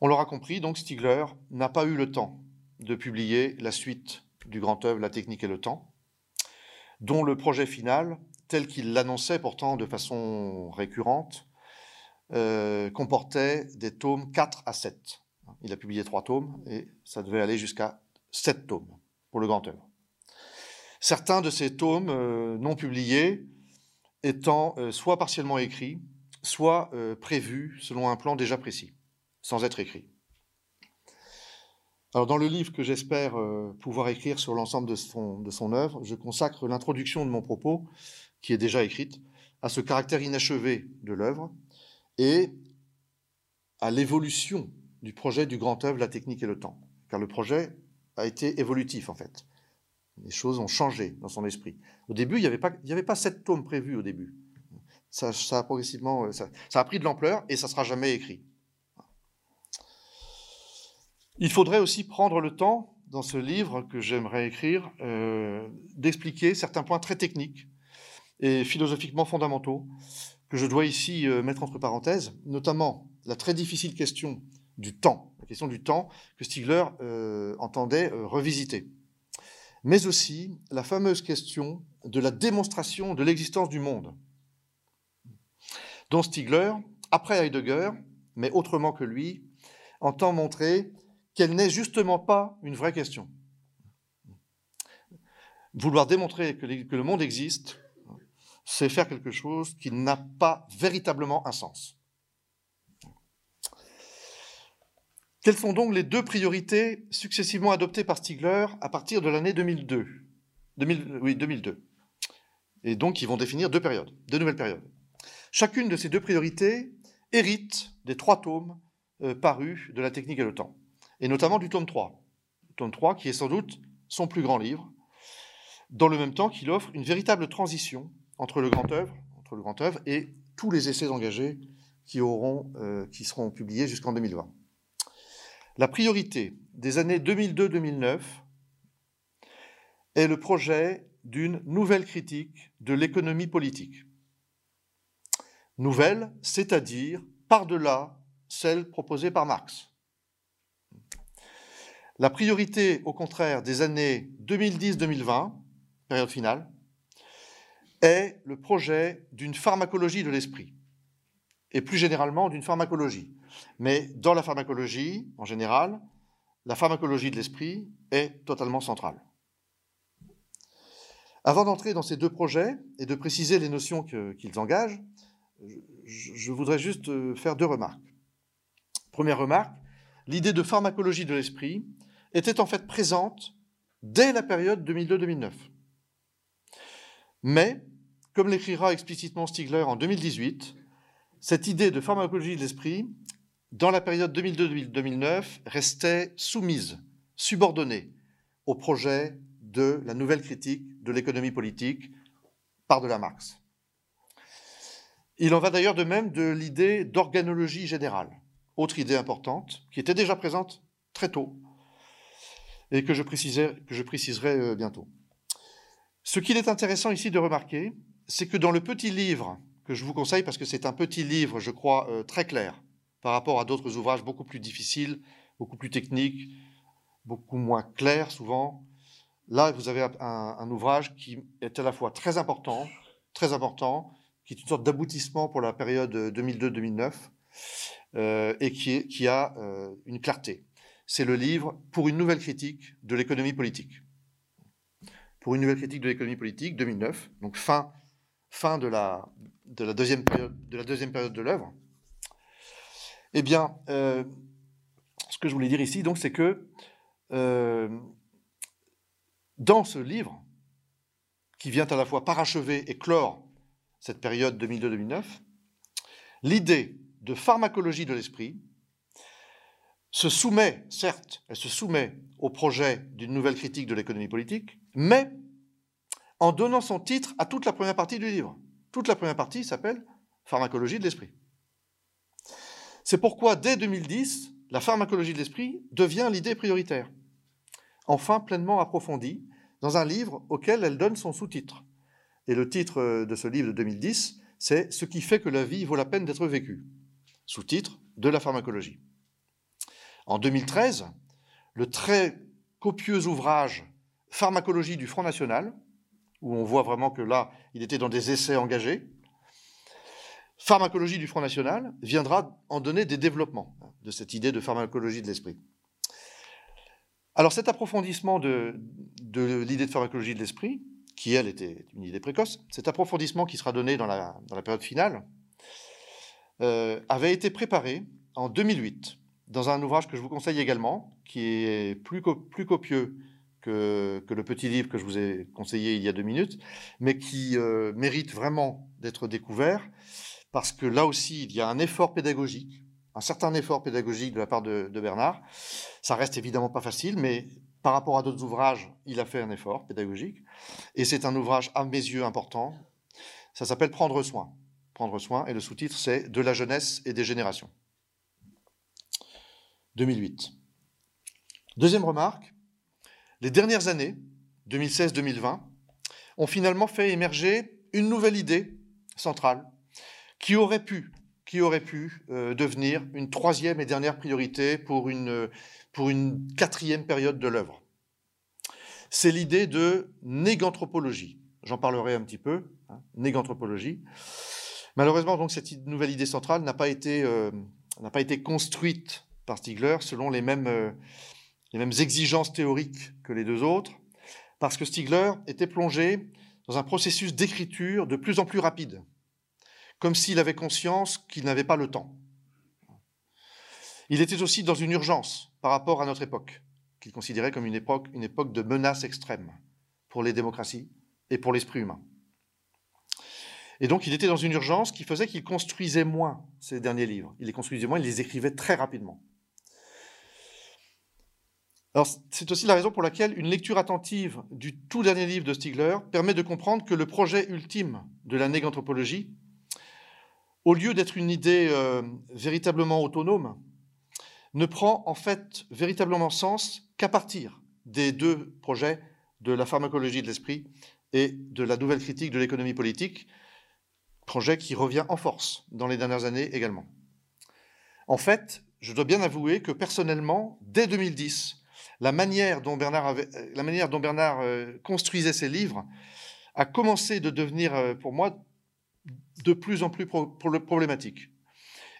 On l'aura compris, donc Stigler n'a pas eu le temps de publier la suite du grand œuvre La technique et le temps, dont le projet final tel qu'il l'annonçait pourtant de façon récurrente, euh, comportait des tomes 4 à 7. Il a publié trois tomes et ça devait aller jusqu'à sept tomes pour le grand œuvre. Certains de ces tomes euh, non publiés étant euh, soit partiellement écrits, soit prévus selon un plan déjà précis, sans être écrits. Alors, dans le livre que j'espère pouvoir écrire sur l'ensemble de son œuvre, je consacre l'introduction de mon propos, qui est déjà écrite, à ce caractère inachevé de l'œuvre et à l'évolution du projet du grand œuvre La technique et le temps. Car le projet a été évolutif, en fait. Les choses ont changé dans son esprit. Au début, il n'y avait, pas, sept tomes prévus au début. Ça, a progressivement, ça, a pris de l'ampleur et ça ne sera jamais écrit. Il faudrait aussi prendre le temps, dans ce livre que j'aimerais écrire, euh, d'expliquer certains points très techniques et philosophiquement fondamentaux que je dois ici euh, mettre entre parenthèses, notamment la très difficile question du temps, la question du temps que Stigler entendait revisiter mais aussi la fameuse question de la démonstration de l'existence du monde, dont Stigler, après Heidegger, mais autrement que lui, entend montrer qu'elle n'est justement pas une vraie question. Vouloir démontrer que le monde existe, c'est faire quelque chose qui n'a pas véritablement un sens. Quelles sont donc les deux priorités successivement adoptées par Stigler à partir de l'année 2002 Oui, 2002. Et donc, ils vont définir deux périodes, deux nouvelles périodes. Chacune de ces deux priorités hérite des trois tomes euh, parus de la technique et le temps, et notamment du tome 3. Le tome 3, qui est sans doute son plus grand livre, dans le même temps qu'il offre une véritable transition entre le grand œuvre, et tous les essais engagés qui, euh, qui seront publiés jusqu'en 2020. La priorité des années 2002-2009 est le projet d'une nouvelle critique de l'économie politique. Nouvelle, c'est-à-dire par-delà celle proposée par Marx. La priorité, au contraire, des années 2010-2020, période finale, est le projet d'une pharmacologie de l'esprit, et plus généralement d'une pharmacologie. Mais dans la pharmacologie, en général, la pharmacologie de l'esprit est totalement centrale. Avant d'entrer dans ces deux projets et de préciser les notions qu'ils engagent, je voudrais juste euh, faire deux remarques. Première remarque, l'idée de pharmacologie de l'esprit était en fait présente dès la période 2002-2009. Mais, comme l'écrira explicitement Stigler en 2018, cette idée de pharmacologie de l'esprit dans la période 2002-2009, restait soumise, subordonnée au projet de la nouvelle critique de l'économie politique par de la Marx. Il en va d'ailleurs de même de l'idée d'organologie générale, autre idée importante, qui était déjà présente très tôt et que je, que je préciserai euh, bientôt. Ce qu'il est intéressant ici de remarquer, c'est que dans le petit livre que je vous conseille, parce que c'est un petit livre, je crois, euh, très clair, par rapport à d'autres ouvrages beaucoup plus difficiles, beaucoup plus techniques, beaucoup moins clairs souvent. Là, vous avez un, ouvrage qui est à la fois très important, très important, qui est une sorte d'aboutissement pour la période 2002-2009 euh, et qui, a euh, une clarté. C'est le livre Pour une nouvelle critique de l'économie politique. Pour une nouvelle critique de l'économie politique, 2009, donc fin, fin de, la, deuxième période de l'œuvre. Eh bien, euh, ce que je voulais dire ici, donc, c'est que euh, dans ce livre, qui vient à la fois parachever et clore cette période 2002-2009, l'idée de pharmacologie de l'esprit se soumet, certes, elle se soumet au projet d'une nouvelle critique de l'économie politique, mais en donnant son titre à toute la première partie du livre. Toute la première partie s'appelle Pharmacologie de l'esprit. C'est pourquoi, dès 2010, la pharmacologie de l'esprit devient l'idée prioritaire, enfin pleinement approfondie, dans un livre auquel elle donne son sous-titre. Et le titre de ce livre de 2010, c'est Ce qui fait que la vie vaut la peine d'être vécue, sous-titre de la pharmacologie. En 2013, le très copieux ouvrage Pharmacologie du Front National, où on voit vraiment que là, il était dans des essais engagés, pharmacologie du Front National viendra en donner des développements, de cette idée de pharmacologie de l'esprit. Alors cet approfondissement de, l'idée de pharmacologie de l'esprit, qui elle était une idée précoce, cet approfondissement qui sera donné dans la, période finale, euh, avait été préparé en 2008 dans un ouvrage que je vous conseille également, qui est plus copieux que, le petit livre que je vous ai conseillé il y a deux minutes, mais qui euh, mérite vraiment d'être découvert, parce que là aussi, il y a un effort pédagogique un certain effort pédagogique de la part de, Bernard. Ça reste évidemment pas facile, mais par rapport à d'autres ouvrages, il a fait un effort pédagogique. Et c'est un ouvrage à mes yeux important. Ça s'appelle Prendre soin. Prendre soin, et le sous-titre c'est De la jeunesse et des générations. 2008. Deuxième remarque, les dernières années, 2016-2020, ont finalement fait émerger une nouvelle idée centrale qui aurait pu qui aurait pu euh, devenir une troisième et dernière priorité pour une, pour une quatrième période de l'œuvre. C'est l'idée de néganthropologie. J'en parlerai un petit peu, hein, néganthropologie. Malheureusement, donc, cette nouvelle idée centrale n'a pas, été, euh, pas été construite par Stigler selon les mêmes, euh, les mêmes exigences théoriques que les deux autres, parce que Stigler était plongé dans un processus d'écriture de plus en plus rapide comme s'il avait conscience qu'il n'avait pas le temps. Il était aussi dans une urgence par rapport à notre époque, qu'il considérait comme une époque, une époque de menace extrême pour les démocraties et pour l'esprit humain. Et donc il était dans une urgence qui faisait qu'il construisait moins ces derniers livres. Il les construisait moins, il les écrivait très rapidement. C'est aussi la raison pour laquelle une lecture attentive du tout dernier livre de Stigler permet de comprendre que le projet ultime de la néganthropologie au lieu d'être une idée euh, véritablement autonome, ne prend en fait véritablement sens qu'à partir des deux projets de la pharmacologie de l'esprit et de la nouvelle critique de l'économie politique, projet qui revient en force dans les dernières années également. En fait, je dois bien avouer que personnellement, dès 2010, la manière dont Bernard, Bernard euh, construisait ses livres a commencé de devenir euh, pour moi de plus en plus problématique.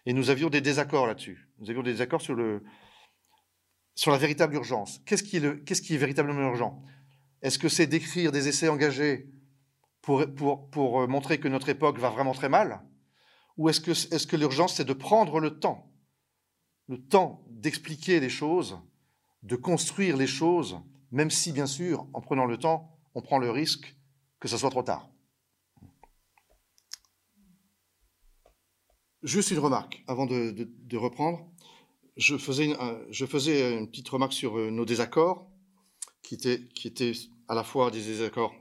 Et nous avions des désaccords là-dessus. Nous avions des désaccords sur, la véritable urgence. Qu'est-ce qui, est véritablement urgent? Est-ce que c'est d'écrire des essais engagés pour, euh, montrer que notre époque va vraiment très mal? Ou est-ce que l'urgence, c'est de prendre le temps Le temps d'expliquer les choses, de construire les choses, même si, bien sûr, en prenant le temps, on prend le risque que ce soit trop tard. Juste une remarque avant de, reprendre. Je faisais, une, petite remarque sur euh, nos désaccords, qui étaient, à la fois des désaccords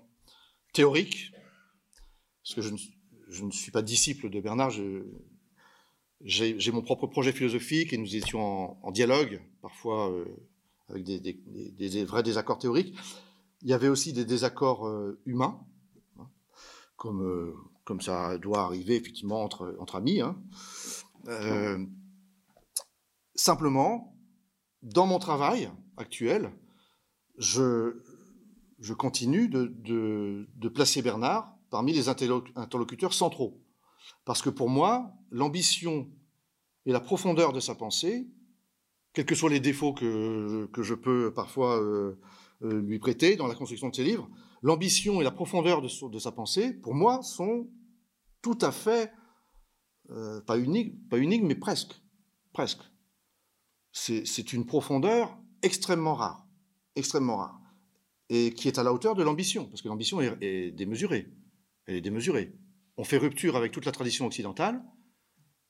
théoriques, parce que je ne, je ne suis pas disciple de Bernard, j'ai mon propre projet philosophique et nous étions en, dialogue, parfois euh, avec des, vrais désaccords théoriques. Il y avait aussi des désaccords euh, humains, hein, comme comme ça doit arriver effectivement entre, entre amis. Hein. Euh, simplement, dans mon travail actuel, je, je continue de, de, placer Bernard parmi les interlocuteurs centraux. Parce que pour moi, l'ambition et la profondeur de sa pensée, quels que soient les défauts que, je peux parfois euh, euh, lui prêter dans la construction de ses livres, l'ambition et la profondeur de, sa pensée, pour moi, sont tout à fait, euh, pas, unique, pas unique, mais presque. Presque. C'est une profondeur extrêmement rare. Extrêmement rare. Et qui est à la hauteur de l'ambition, parce que l'ambition est, démesurée. Elle est démesurée. On fait rupture avec toute la tradition occidentale,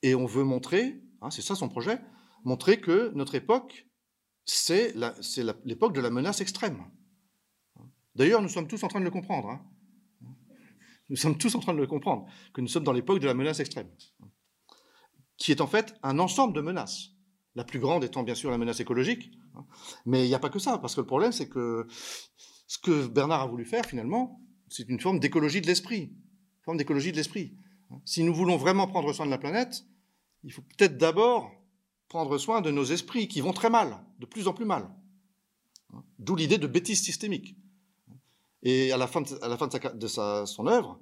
et on veut montrer, hein, c'est ça son projet, montrer que notre époque, c'est l'époque de la menace extrême. D'ailleurs, nous sommes tous en train de le comprendre. Hein. Nous sommes tous en train de le comprendre, que nous sommes dans l'époque de la menace extrême, qui est en fait un ensemble de menaces. La plus grande étant bien sûr la menace écologique, hein. mais il n'y a pas que ça, parce que le problème c'est que ce que Bernard a voulu faire finalement, c'est une forme d'écologie de l'esprit, forme d'écologie de l'esprit. Si nous voulons vraiment prendre soin de la planète, il faut peut-être d'abord prendre soin de nos esprits qui vont très mal, de plus en plus mal. D'où l'idée de bêtise systémique. Et à la fin de, sa, son œuvre,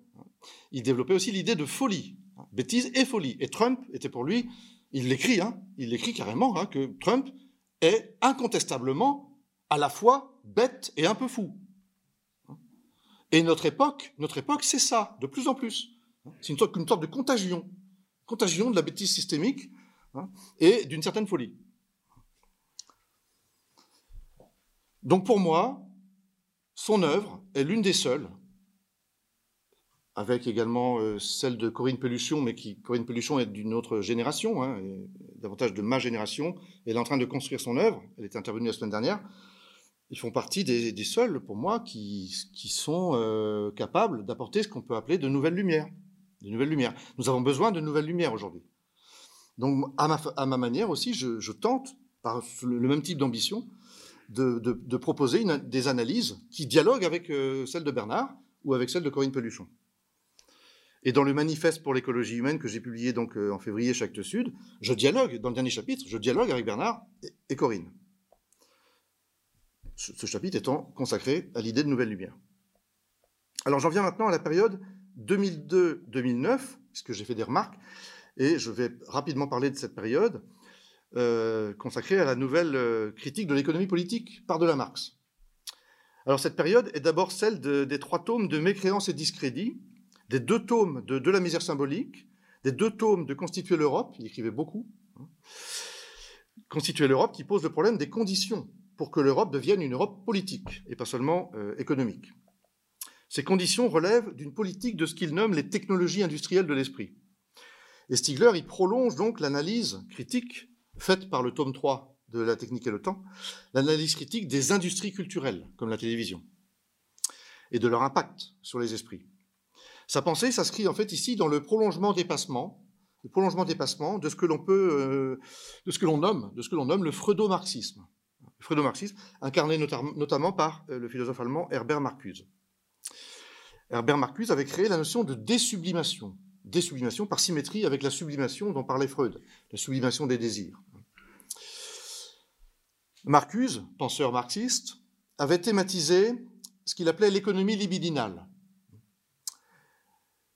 il développait aussi l'idée de folie, bêtise et folie. Et Trump était pour lui, il l'écrit, hein, il l'écrit carrément, hein, que Trump est incontestablement à la fois bête et un peu fou. Et notre époque, notre époque, c'est ça, de plus en plus. C'est une sorte de contagion, contagion de la bêtise systémique hein, et d'une certaine folie. Donc pour moi, son œuvre est l'une des seules, avec également euh, celle de Corinne Pelluchon, mais qui Corinne Pelluchon est d'une autre génération, hein, davantage de ma génération. Elle est en train de construire son œuvre. Elle est intervenue la semaine dernière. Ils font partie des, seuls, pour moi, qui, sont euh, capables d'apporter ce qu'on peut appeler de nouvelles lumières. De nouvelles lumières. Nous avons besoin de nouvelles lumières aujourd'hui. Donc, à ma, manière aussi, je, tente, par le même type d'ambition, de, proposer des analyses qui dialoguent avec euh, celle de Bernard ou avec celle de Corinne Peluchon. Et dans le manifeste pour l'écologie humaine que j'ai publié euh, en février chez Actes Sud, je dialogue, dans le dernier chapitre, je dialogue avec Bernard et, Corinne. Ce, chapitre étant consacré à l'idée de nouvelle lumière. Alors j'en viens maintenant à la période 2002-2009, puisque j'ai fait des remarques, et je vais rapidement parler de cette période euh, consacrée à la nouvelle euh, critique de l'économie politique par de Marx. Alors cette période est d'abord celle des trois tomes de Mécréance et discrédit, des deux tomes de, de la misère symbolique, des deux tomes de Constituer l'Europe, il écrivait beaucoup, hein, Constituer l'Europe qui pose le problème des conditions pour que l'Europe devienne une Europe politique et pas seulement euh, économique. Ces conditions relèvent d'une politique de ce qu'il nomme les technologies industrielles de l'esprit. Et Stigler y prolonge donc l'analyse critique faite par le tome 3 de La technique et le temps, l'analyse critique des industries culturelles, comme la télévision, et de leur impact sur les esprits. Sa pensée s'inscrit en fait ici dans le prolongement dépassement, le prolongement dépassement de ce que l'on peut, euh, de ce que l'on nomme, de ce que l'on nomme le freudo-marxisme. Freudo-marxisme, incarné notamment par euh, le philosophe allemand Herbert Marcuse. Herbert Marcuse avait créé la notion de désublimation, désublimation par symétrie avec la sublimation dont parlait Freud, la sublimation des désirs. Marcuse, penseur marxiste, avait thématisé ce qu'il appelait l'économie libidinale,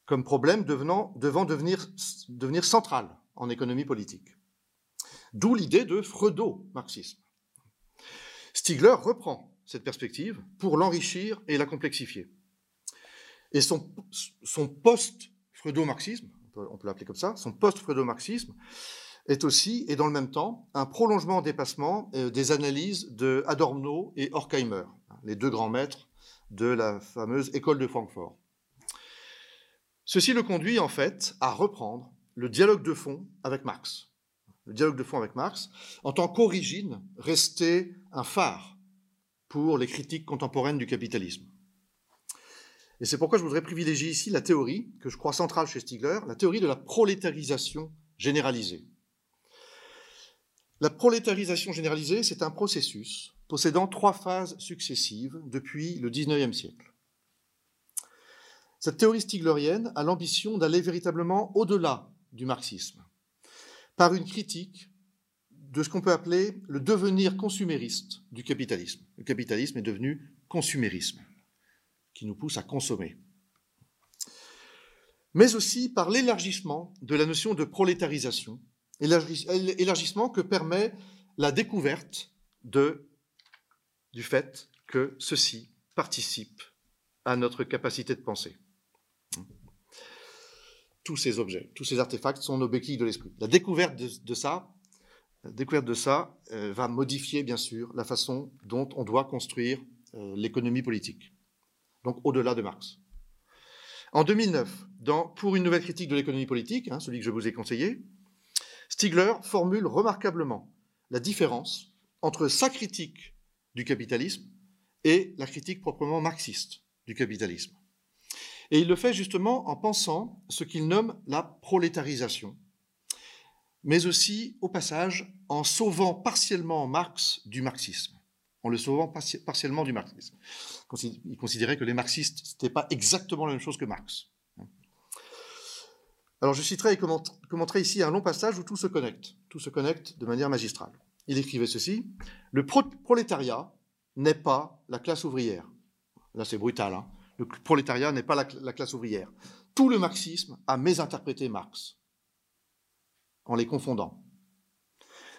comme problème devant devenir, central en économie politique. D'où l'idée de freudo-marxisme. Stigler reprend cette perspective pour l'enrichir et la complexifier. Et son, son post-freudo-marxisme, on peut l'appeler comme ça, son post-freudo-marxisme est aussi, et dans le même temps, un prolongement dépassement euh, des analyses de Adorno et Horkheimer, les deux grands maîtres de la fameuse école de Francfort. Ceci le conduit en fait à reprendre le dialogue de fond avec Marx. Le dialogue de fond avec Marx, en tant qu'origine, restait un phare pour les critiques contemporaines du capitalisme. Et c'est pourquoi je voudrais privilégier ici la théorie, que je crois centrale chez Stigler, la théorie de la prolétarisation généralisée. La prolétarisation généralisée, c'est un processus possédant trois phases successives depuis le XIXe siècle. Cette théorie stiglerienne a l'ambition d'aller véritablement au-delà du marxisme, par une critique de ce qu'on peut appeler le devenir consumériste du capitalisme. Le capitalisme est devenu consumérisme, qui nous pousse à consommer. Mais aussi par l'élargissement de la notion de prolétarisation, élargissement que permet la découverte du fait que ceci participe à notre capacité de penser tous ces objets, tous ces artefacts sont nos béquilles de l'esprit. La découverte de, ça, la découverte de ça euh, va modifier bien sûr la façon dont on doit construire euh, l'économie politique. Donc au-delà de Marx. En 2009, dans Pour une nouvelle critique de l'économie politique, hein, celui que je vous ai conseillé, Stigler formule remarquablement la différence entre sa critique du capitalisme et la critique proprement marxiste du capitalisme. Et il le fait justement en pensant ce qu'il nomme la prolétarisation, mais aussi, au passage, en sauvant partiellement Marx du marxisme, en le sauvant partiellement du marxisme. Il considérait que les marxistes, ce n'était pas exactement la même chose que Marx. Alors je citerai et commenterai ici un long passage où tout se connecte, tout se connecte de manière magistrale. Il écrivait ceci, le prolétariat n'est pas la classe ouvrière. Là c'est brutal, hein le prolétariat n'est pas la, classe ouvrière. Tout le marxisme a mésinterprété Marx en les confondant.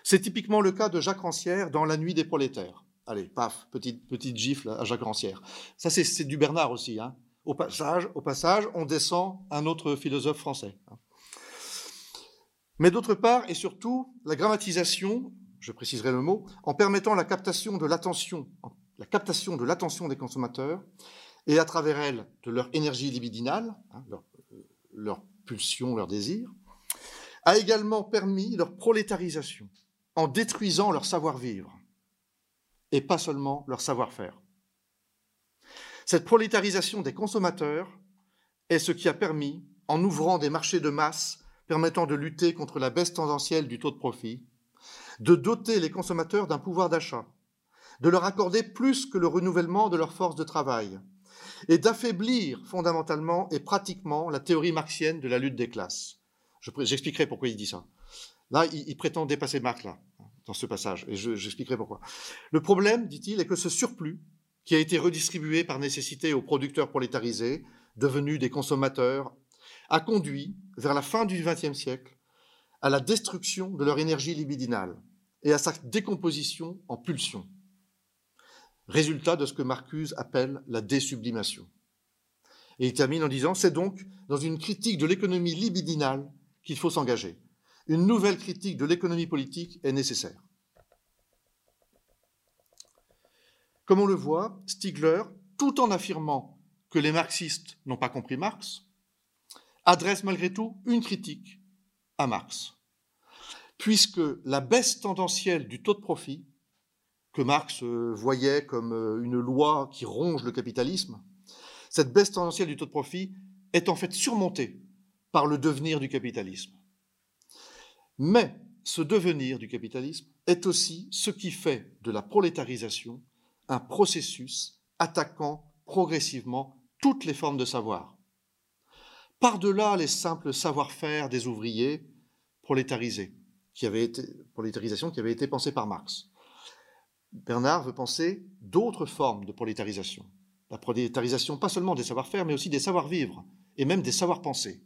C'est typiquement le cas de Jacques Rancière dans La nuit des prolétaires. Allez, paf, petite, petite gifle à Jacques Rancière. Ça, c'est du Bernard aussi. Hein. Au, passage, on descend un autre philosophe français. Hein. Mais d'autre part, et surtout, la grammatisation, je préciserai le mot, en permettant la captation de l'attention, des consommateurs, et à travers elle de leur énergie libidinale, hein, leur pulsion, leur désir, a également permis leur prolétarisation en détruisant leur savoir-vivre et pas seulement leur savoir-faire. Cette prolétarisation des consommateurs est ce qui a permis, en ouvrant des marchés de masse permettant de lutter contre la baisse tendancielle du taux de profit, de doter les consommateurs d'un pouvoir d'achat, de leur accorder plus que le renouvellement de leur force de travail, et d'affaiblir fondamentalement et pratiquement la théorie marxienne de la lutte des classes. J'expliquerai pourquoi il dit ça. Là, il, prétend dépasser Marx, là, dans ce passage, et j'expliquerai pourquoi. Le problème, dit-il, est que ce surplus, qui a été redistribué par nécessité aux producteurs prolétarisés, devenus des consommateurs, a conduit, vers la fin du XXe siècle, à la destruction de leur énergie libidinale et à sa décomposition en pulsion. Résultat de ce que Marcuse appelle la désublimation. Et il termine en disant C'est donc dans une critique de l'économie libidinale qu'il faut s'engager. Une nouvelle critique de l'économie politique est nécessaire. Comme on le voit, Stigler, tout en affirmant que les marxistes n'ont pas compris Marx, adresse malgré tout une critique à Marx, puisque la baisse tendancielle du taux de profit, que Marx euh, voyait comme euh, une loi qui ronge le capitalisme, cette baisse tendancielle du taux de profit est en fait surmontée par le devenir du capitalisme. Mais ce devenir du capitalisme est aussi ce qui fait de la prolétarisation un processus attaquant progressivement toutes les formes de savoir. Par-delà les simples savoir-faire des ouvriers prolétarisés, qui avaient été, prolétarisation qui avait été pensée par Marx. Bernard veut penser d'autres formes de prolétarisation. La prolétarisation pas seulement des savoir-faire, mais aussi des savoir-vivre, et même des savoir-penser.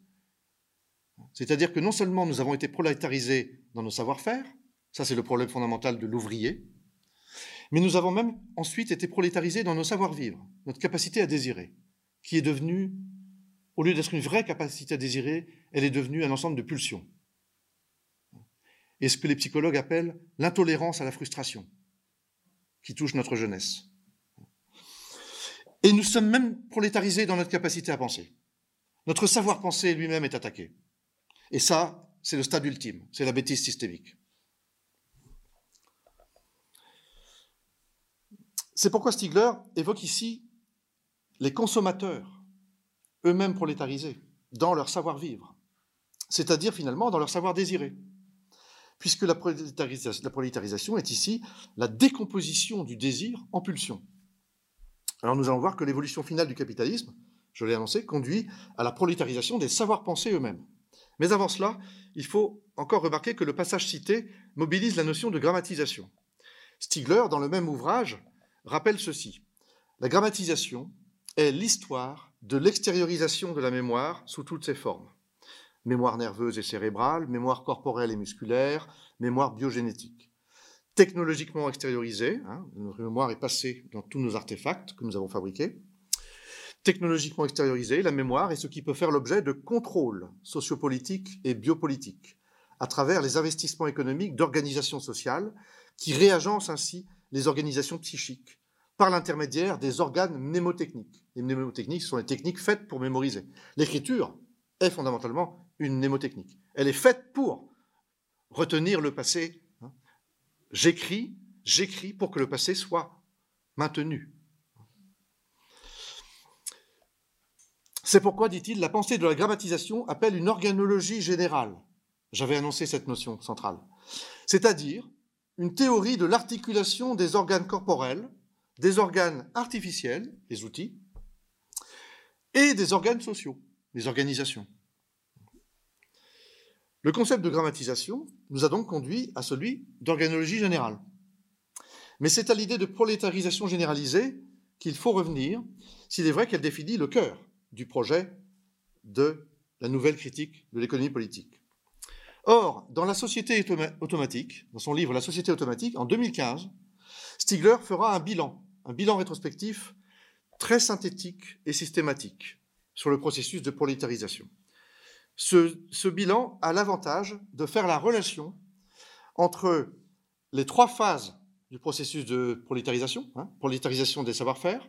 C'est-à-dire que non seulement nous avons été prolétarisés dans nos savoir-faire, ça c'est le problème fondamental de l'ouvrier, mais nous avons même ensuite été prolétarisés dans nos savoir-vivre, notre capacité à désirer, qui est devenue, au lieu d'être une vraie capacité à désirer, elle est devenue un ensemble de pulsions. Et ce que les psychologues appellent l'intolérance à la frustration, qui touche notre jeunesse. Et nous sommes même prolétarisés dans notre capacité à penser. Notre savoir-penser lui-même est attaqué. Et ça, c'est le stade ultime, c'est la bêtise systémique. C'est pourquoi Stigler évoque ici les consommateurs, eux-mêmes prolétarisés, dans leur savoir-vivre, c'est-à-dire finalement dans leur savoir désirer, puisque la prolétarisation, est ici la décomposition du désir en pulsion. Alors nous allons voir que l'évolution finale du capitalisme, je l'ai annoncé, conduit à la prolétarisation des savoirs-pensés eux-mêmes. Mais avant cela, il faut encore remarquer que le passage cité mobilise la notion de grammatisation. Stigler, dans le même ouvrage, rappelle ceci. La grammatisation est l'histoire de l'extériorisation de la mémoire sous toutes ses formes. Mémoire nerveuse et cérébrale, mémoire corporelle et musculaire, mémoire biogénétique. Technologiquement extériorisée, hein, notre mémoire est passée dans tous nos artefacts que nous avons fabriqués, technologiquement extériorisée, la mémoire est ce qui peut faire l'objet de contrôles sociopolitiques et biopolitiques à travers les investissements économiques d'organisations sociales qui réagencent ainsi les organisations psychiques par l'intermédiaire des organes mnémotechniques. Les mnémotechniques sont les techniques faites pour mémoriser. L'écriture est fondamentalement une mnémotechnique. Elle est faite pour retenir le passé. Hein. J'écris, j'écris pour que le passé soit maintenu. C'est pourquoi, dit-il, la pensée de la grammatisation appelle une organologie générale. J'avais annoncé cette notion centrale. C'est-à-dire une théorie de l'articulation des organes corporels, des organes artificiels, les outils, et des organes sociaux, les organisations. Le concept de grammatisation nous a donc conduit à celui d'organologie générale. Mais c'est à l'idée de prolétarisation généralisée qu'il faut revenir, s'il est vrai qu'elle définit le cœur du projet de la nouvelle critique de l'économie politique. Or, dans la société automatique, dans son livre La société automatique, en 2015, Stigler fera un bilan, un bilan rétrospectif très synthétique et systématique sur le processus de prolétarisation. Ce, bilan a l'avantage de faire la relation entre les trois phases du processus de prolétarisation, hein, prolétarisation des savoir-faire,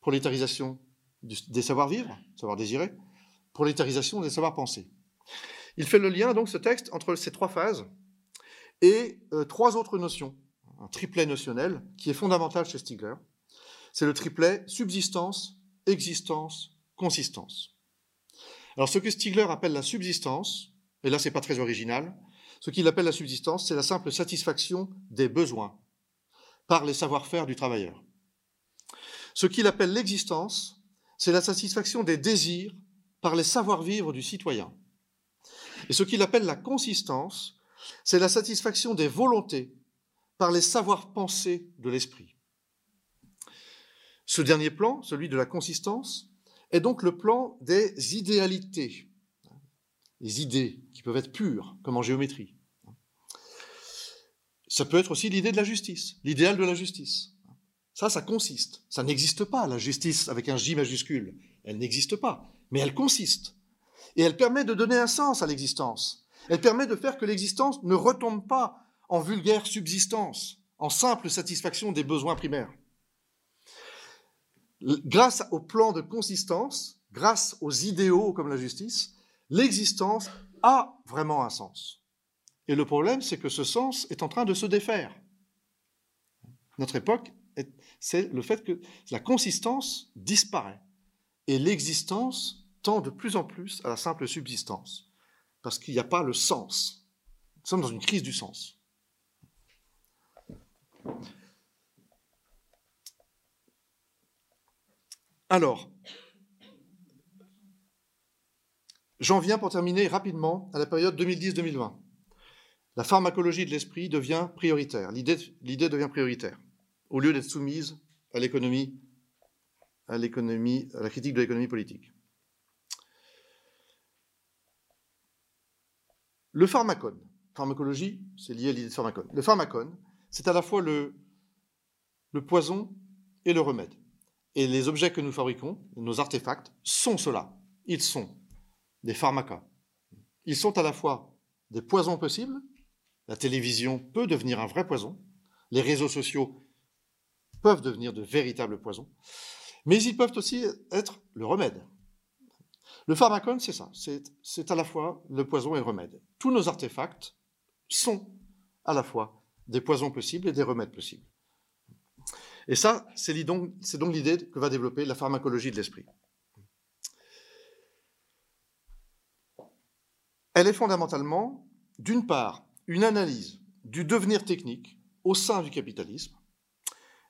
prolétarisation des savoir-vivre, savoir-désirer, prolétarisation des savoir-penser. Il fait le lien, donc, ce texte, entre ces trois phases et euh, trois autres notions, un triplet notionnel qui est fondamental chez Stigler. C'est le triplet subsistance, existence, consistance. Alors ce que Stigler appelle la subsistance, et là c'est pas très original, ce qu'il appelle la subsistance, c'est la simple satisfaction des besoins par les savoir-faire du travailleur. Ce qu'il appelle l'existence, c'est la satisfaction des désirs par les savoir-vivre du citoyen. Et ce qu'il appelle la consistance, c'est la satisfaction des volontés par les savoir-penser de l'esprit. Ce dernier plan, celui de la consistance, est donc le plan des idéalités, les idées qui peuvent être pures, comme en géométrie. Ça peut être aussi l'idée de la justice, l'idéal de la justice. Ça, ça consiste. Ça n'existe pas, la justice avec un J majuscule. Elle n'existe pas, mais elle consiste. Et elle permet de donner un sens à l'existence. Elle permet de faire que l'existence ne retombe pas en vulgaire subsistance, en simple satisfaction des besoins primaires grâce au plan de consistance, grâce aux idéaux comme la justice, l'existence a vraiment un sens. Et le problème, c'est que ce sens est en train de se défaire. Notre époque, c'est le fait que la consistance disparaît et l'existence tend de plus en plus à la simple subsistance, parce qu'il n'y a pas le sens. Nous sommes dans une crise du sens. Alors, j'en viens pour terminer rapidement à la période 2010-2020. La pharmacologie de l'esprit devient prioritaire, l'idée devient prioritaire, au lieu d'être soumise à la critique de l'économie politique. Le pharmacone, pharmacologie, c'est lié à l'idée de pharmacone. Le pharmacone, c'est à la fois le, le poison et le remède. Et les objets que nous fabriquons, nos artefacts, sont cela. Ils sont des pharmacas. Ils sont à la fois des poisons possibles. La télévision peut devenir un vrai poison. Les réseaux sociaux peuvent devenir de véritables poisons. Mais ils peuvent aussi être le remède. Le pharmacone, c'est ça. C'est à la fois le poison et le remède. Tous nos artefacts sont à la fois des poisons possibles et des remèdes possibles. Et ça, c'est donc, l'idée que va développer la pharmacologie de l'esprit. Elle est fondamentalement, d'une part, une analyse du devenir technique au sein du capitalisme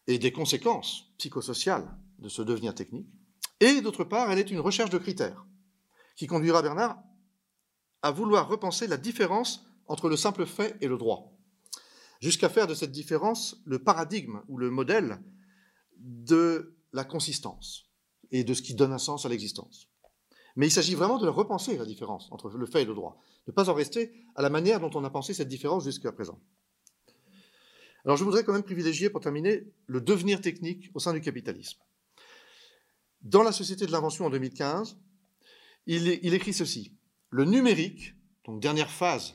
et des conséquences psychosociales de ce devenir technique, et d'autre part, elle est une recherche de critères qui conduira Bernard à vouloir repenser la différence entre le simple fait et le droit jusqu'à faire de cette différence le paradigme ou le modèle de la consistance et de ce qui donne un sens à l'existence. Mais il s'agit vraiment de repenser la différence entre le fait et le droit, de ne pas en rester à la manière dont on a pensé cette différence jusqu'à présent. Alors je voudrais quand même privilégier, pour terminer, le devenir technique au sein du capitalisme. Dans la Société de l'invention en 2015, il, il écrit ceci. Le numérique, donc dernière phase,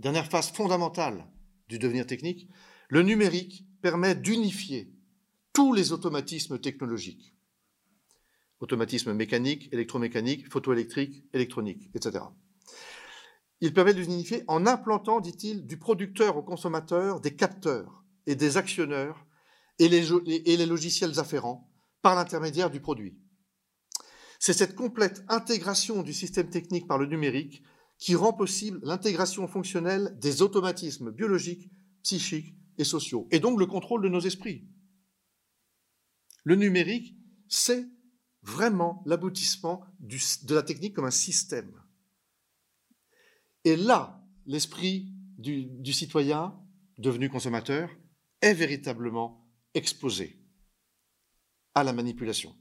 dernière phase fondamentale du devenir technique, le numérique permet d'unifier tous les automatismes technologiques. Automatismes mécaniques, électromécaniques, photoélectriques, électroniques, etc. Il permet de l'unifier en implantant, dit-il, du producteur au consommateur des capteurs et des actionneurs et les, et les logiciels afférents par l'intermédiaire du produit. C'est cette complète intégration du système technique par le numérique qui rend possible l'intégration fonctionnelle des automatismes biologiques, psychiques et sociaux, et donc le contrôle de nos esprits. Le numérique, c'est vraiment l'aboutissement de la technique comme un système. Et là, l'esprit du, citoyen devenu consommateur est véritablement exposé à la manipulation.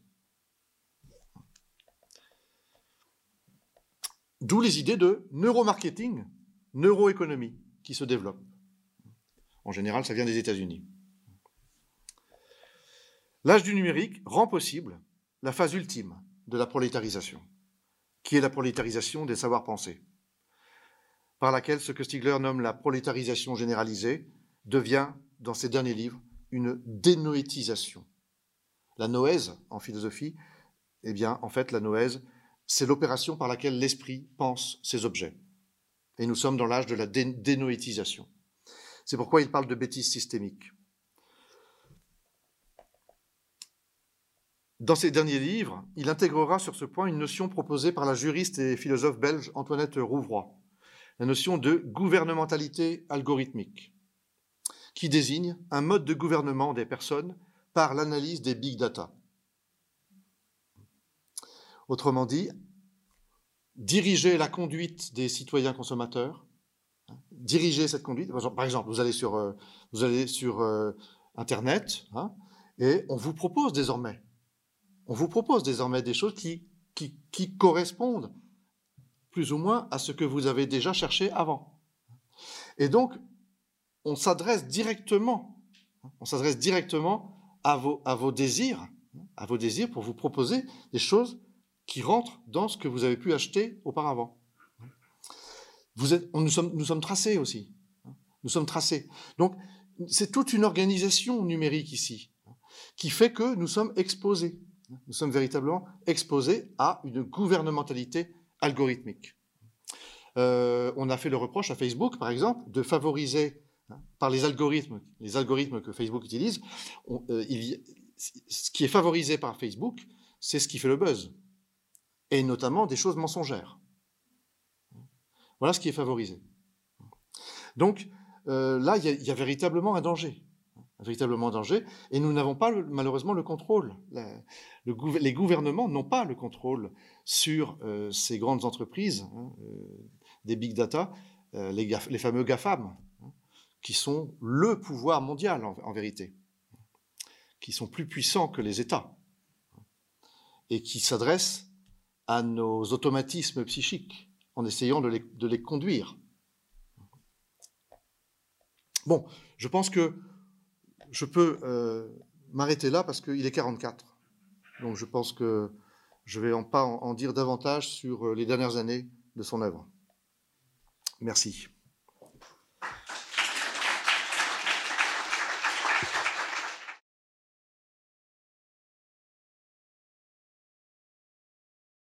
D'où les idées de neuromarketing neuroéconomie qui se développe. En général, ça vient des États-Unis. L'âge du numérique rend possible la phase ultime de la prolétarisation, qui est la prolétarisation des savoirs-pensés, par laquelle ce que Stigler nomme la prolétarisation généralisée devient, dans ses derniers livres, une dénoétisation. La noèse, en philosophie, eh bien, en fait, la noèse, c'est l'opération par laquelle l'esprit pense ses objets. Et nous sommes dans l'âge de la dénoétisation. C'est pourquoi il parle de bêtise systémique. Dans ses derniers livres, il intégrera sur ce point une notion proposée par la juriste et philosophe belge Antoinette Rouvroy, la notion de gouvernementalité algorithmique, qui désigne un mode de gouvernement des personnes par l'analyse des big data. Autrement dit, diriger la conduite des citoyens consommateurs, hein, diriger cette conduite. Par exemple, vous allez sur, euh, euh, Internet hein, et on vous propose désormais, on vous propose désormais des choses qui correspondent plus ou moins à ce que vous avez déjà cherché avant. Et donc, on s'adresse directement, on s'adresse directement à vos, à vos désirs, à vos désirs pour vous proposer des choses qui rentrent dans ce que vous avez pu acheter auparavant. Vous êtes, nous, sommes, nous sommes tracés aussi. Nous sommes tracés. Donc, c'est toute une organisation numérique ici qui fait que nous sommes exposés. Nous sommes véritablement exposés à une gouvernementalité algorithmique. Euh, on a fait le reproche à Facebook, par exemple, de favoriser hein, par les algorithmes, les algorithmes que Facebook utilise, euh, ce qui est favorisé par Facebook, c'est ce qui fait le buzz et notamment des choses mensongères. Voilà ce qui est favorisé. Donc euh, là, il y, a véritablement un danger, véritablement danger, et nous n'avons pas malheureusement le contrôle. les gouvernements n'ont pas le contrôle sur euh, ces grandes entreprises, hein, euh, des big data, les, fameux GAFAM, hein, qui sont le pouvoir mondial en vérité, qui sont plus puissants que les États, et qui s'adressent à nos automatismes psychiques en essayant de les, conduire. Bon, je pense que je peux euh, m'arrêter là parce qu'il est 44. Donc je pense que je ne vais en pas en dire davantage sur euh, les dernières années de son œuvre. Merci.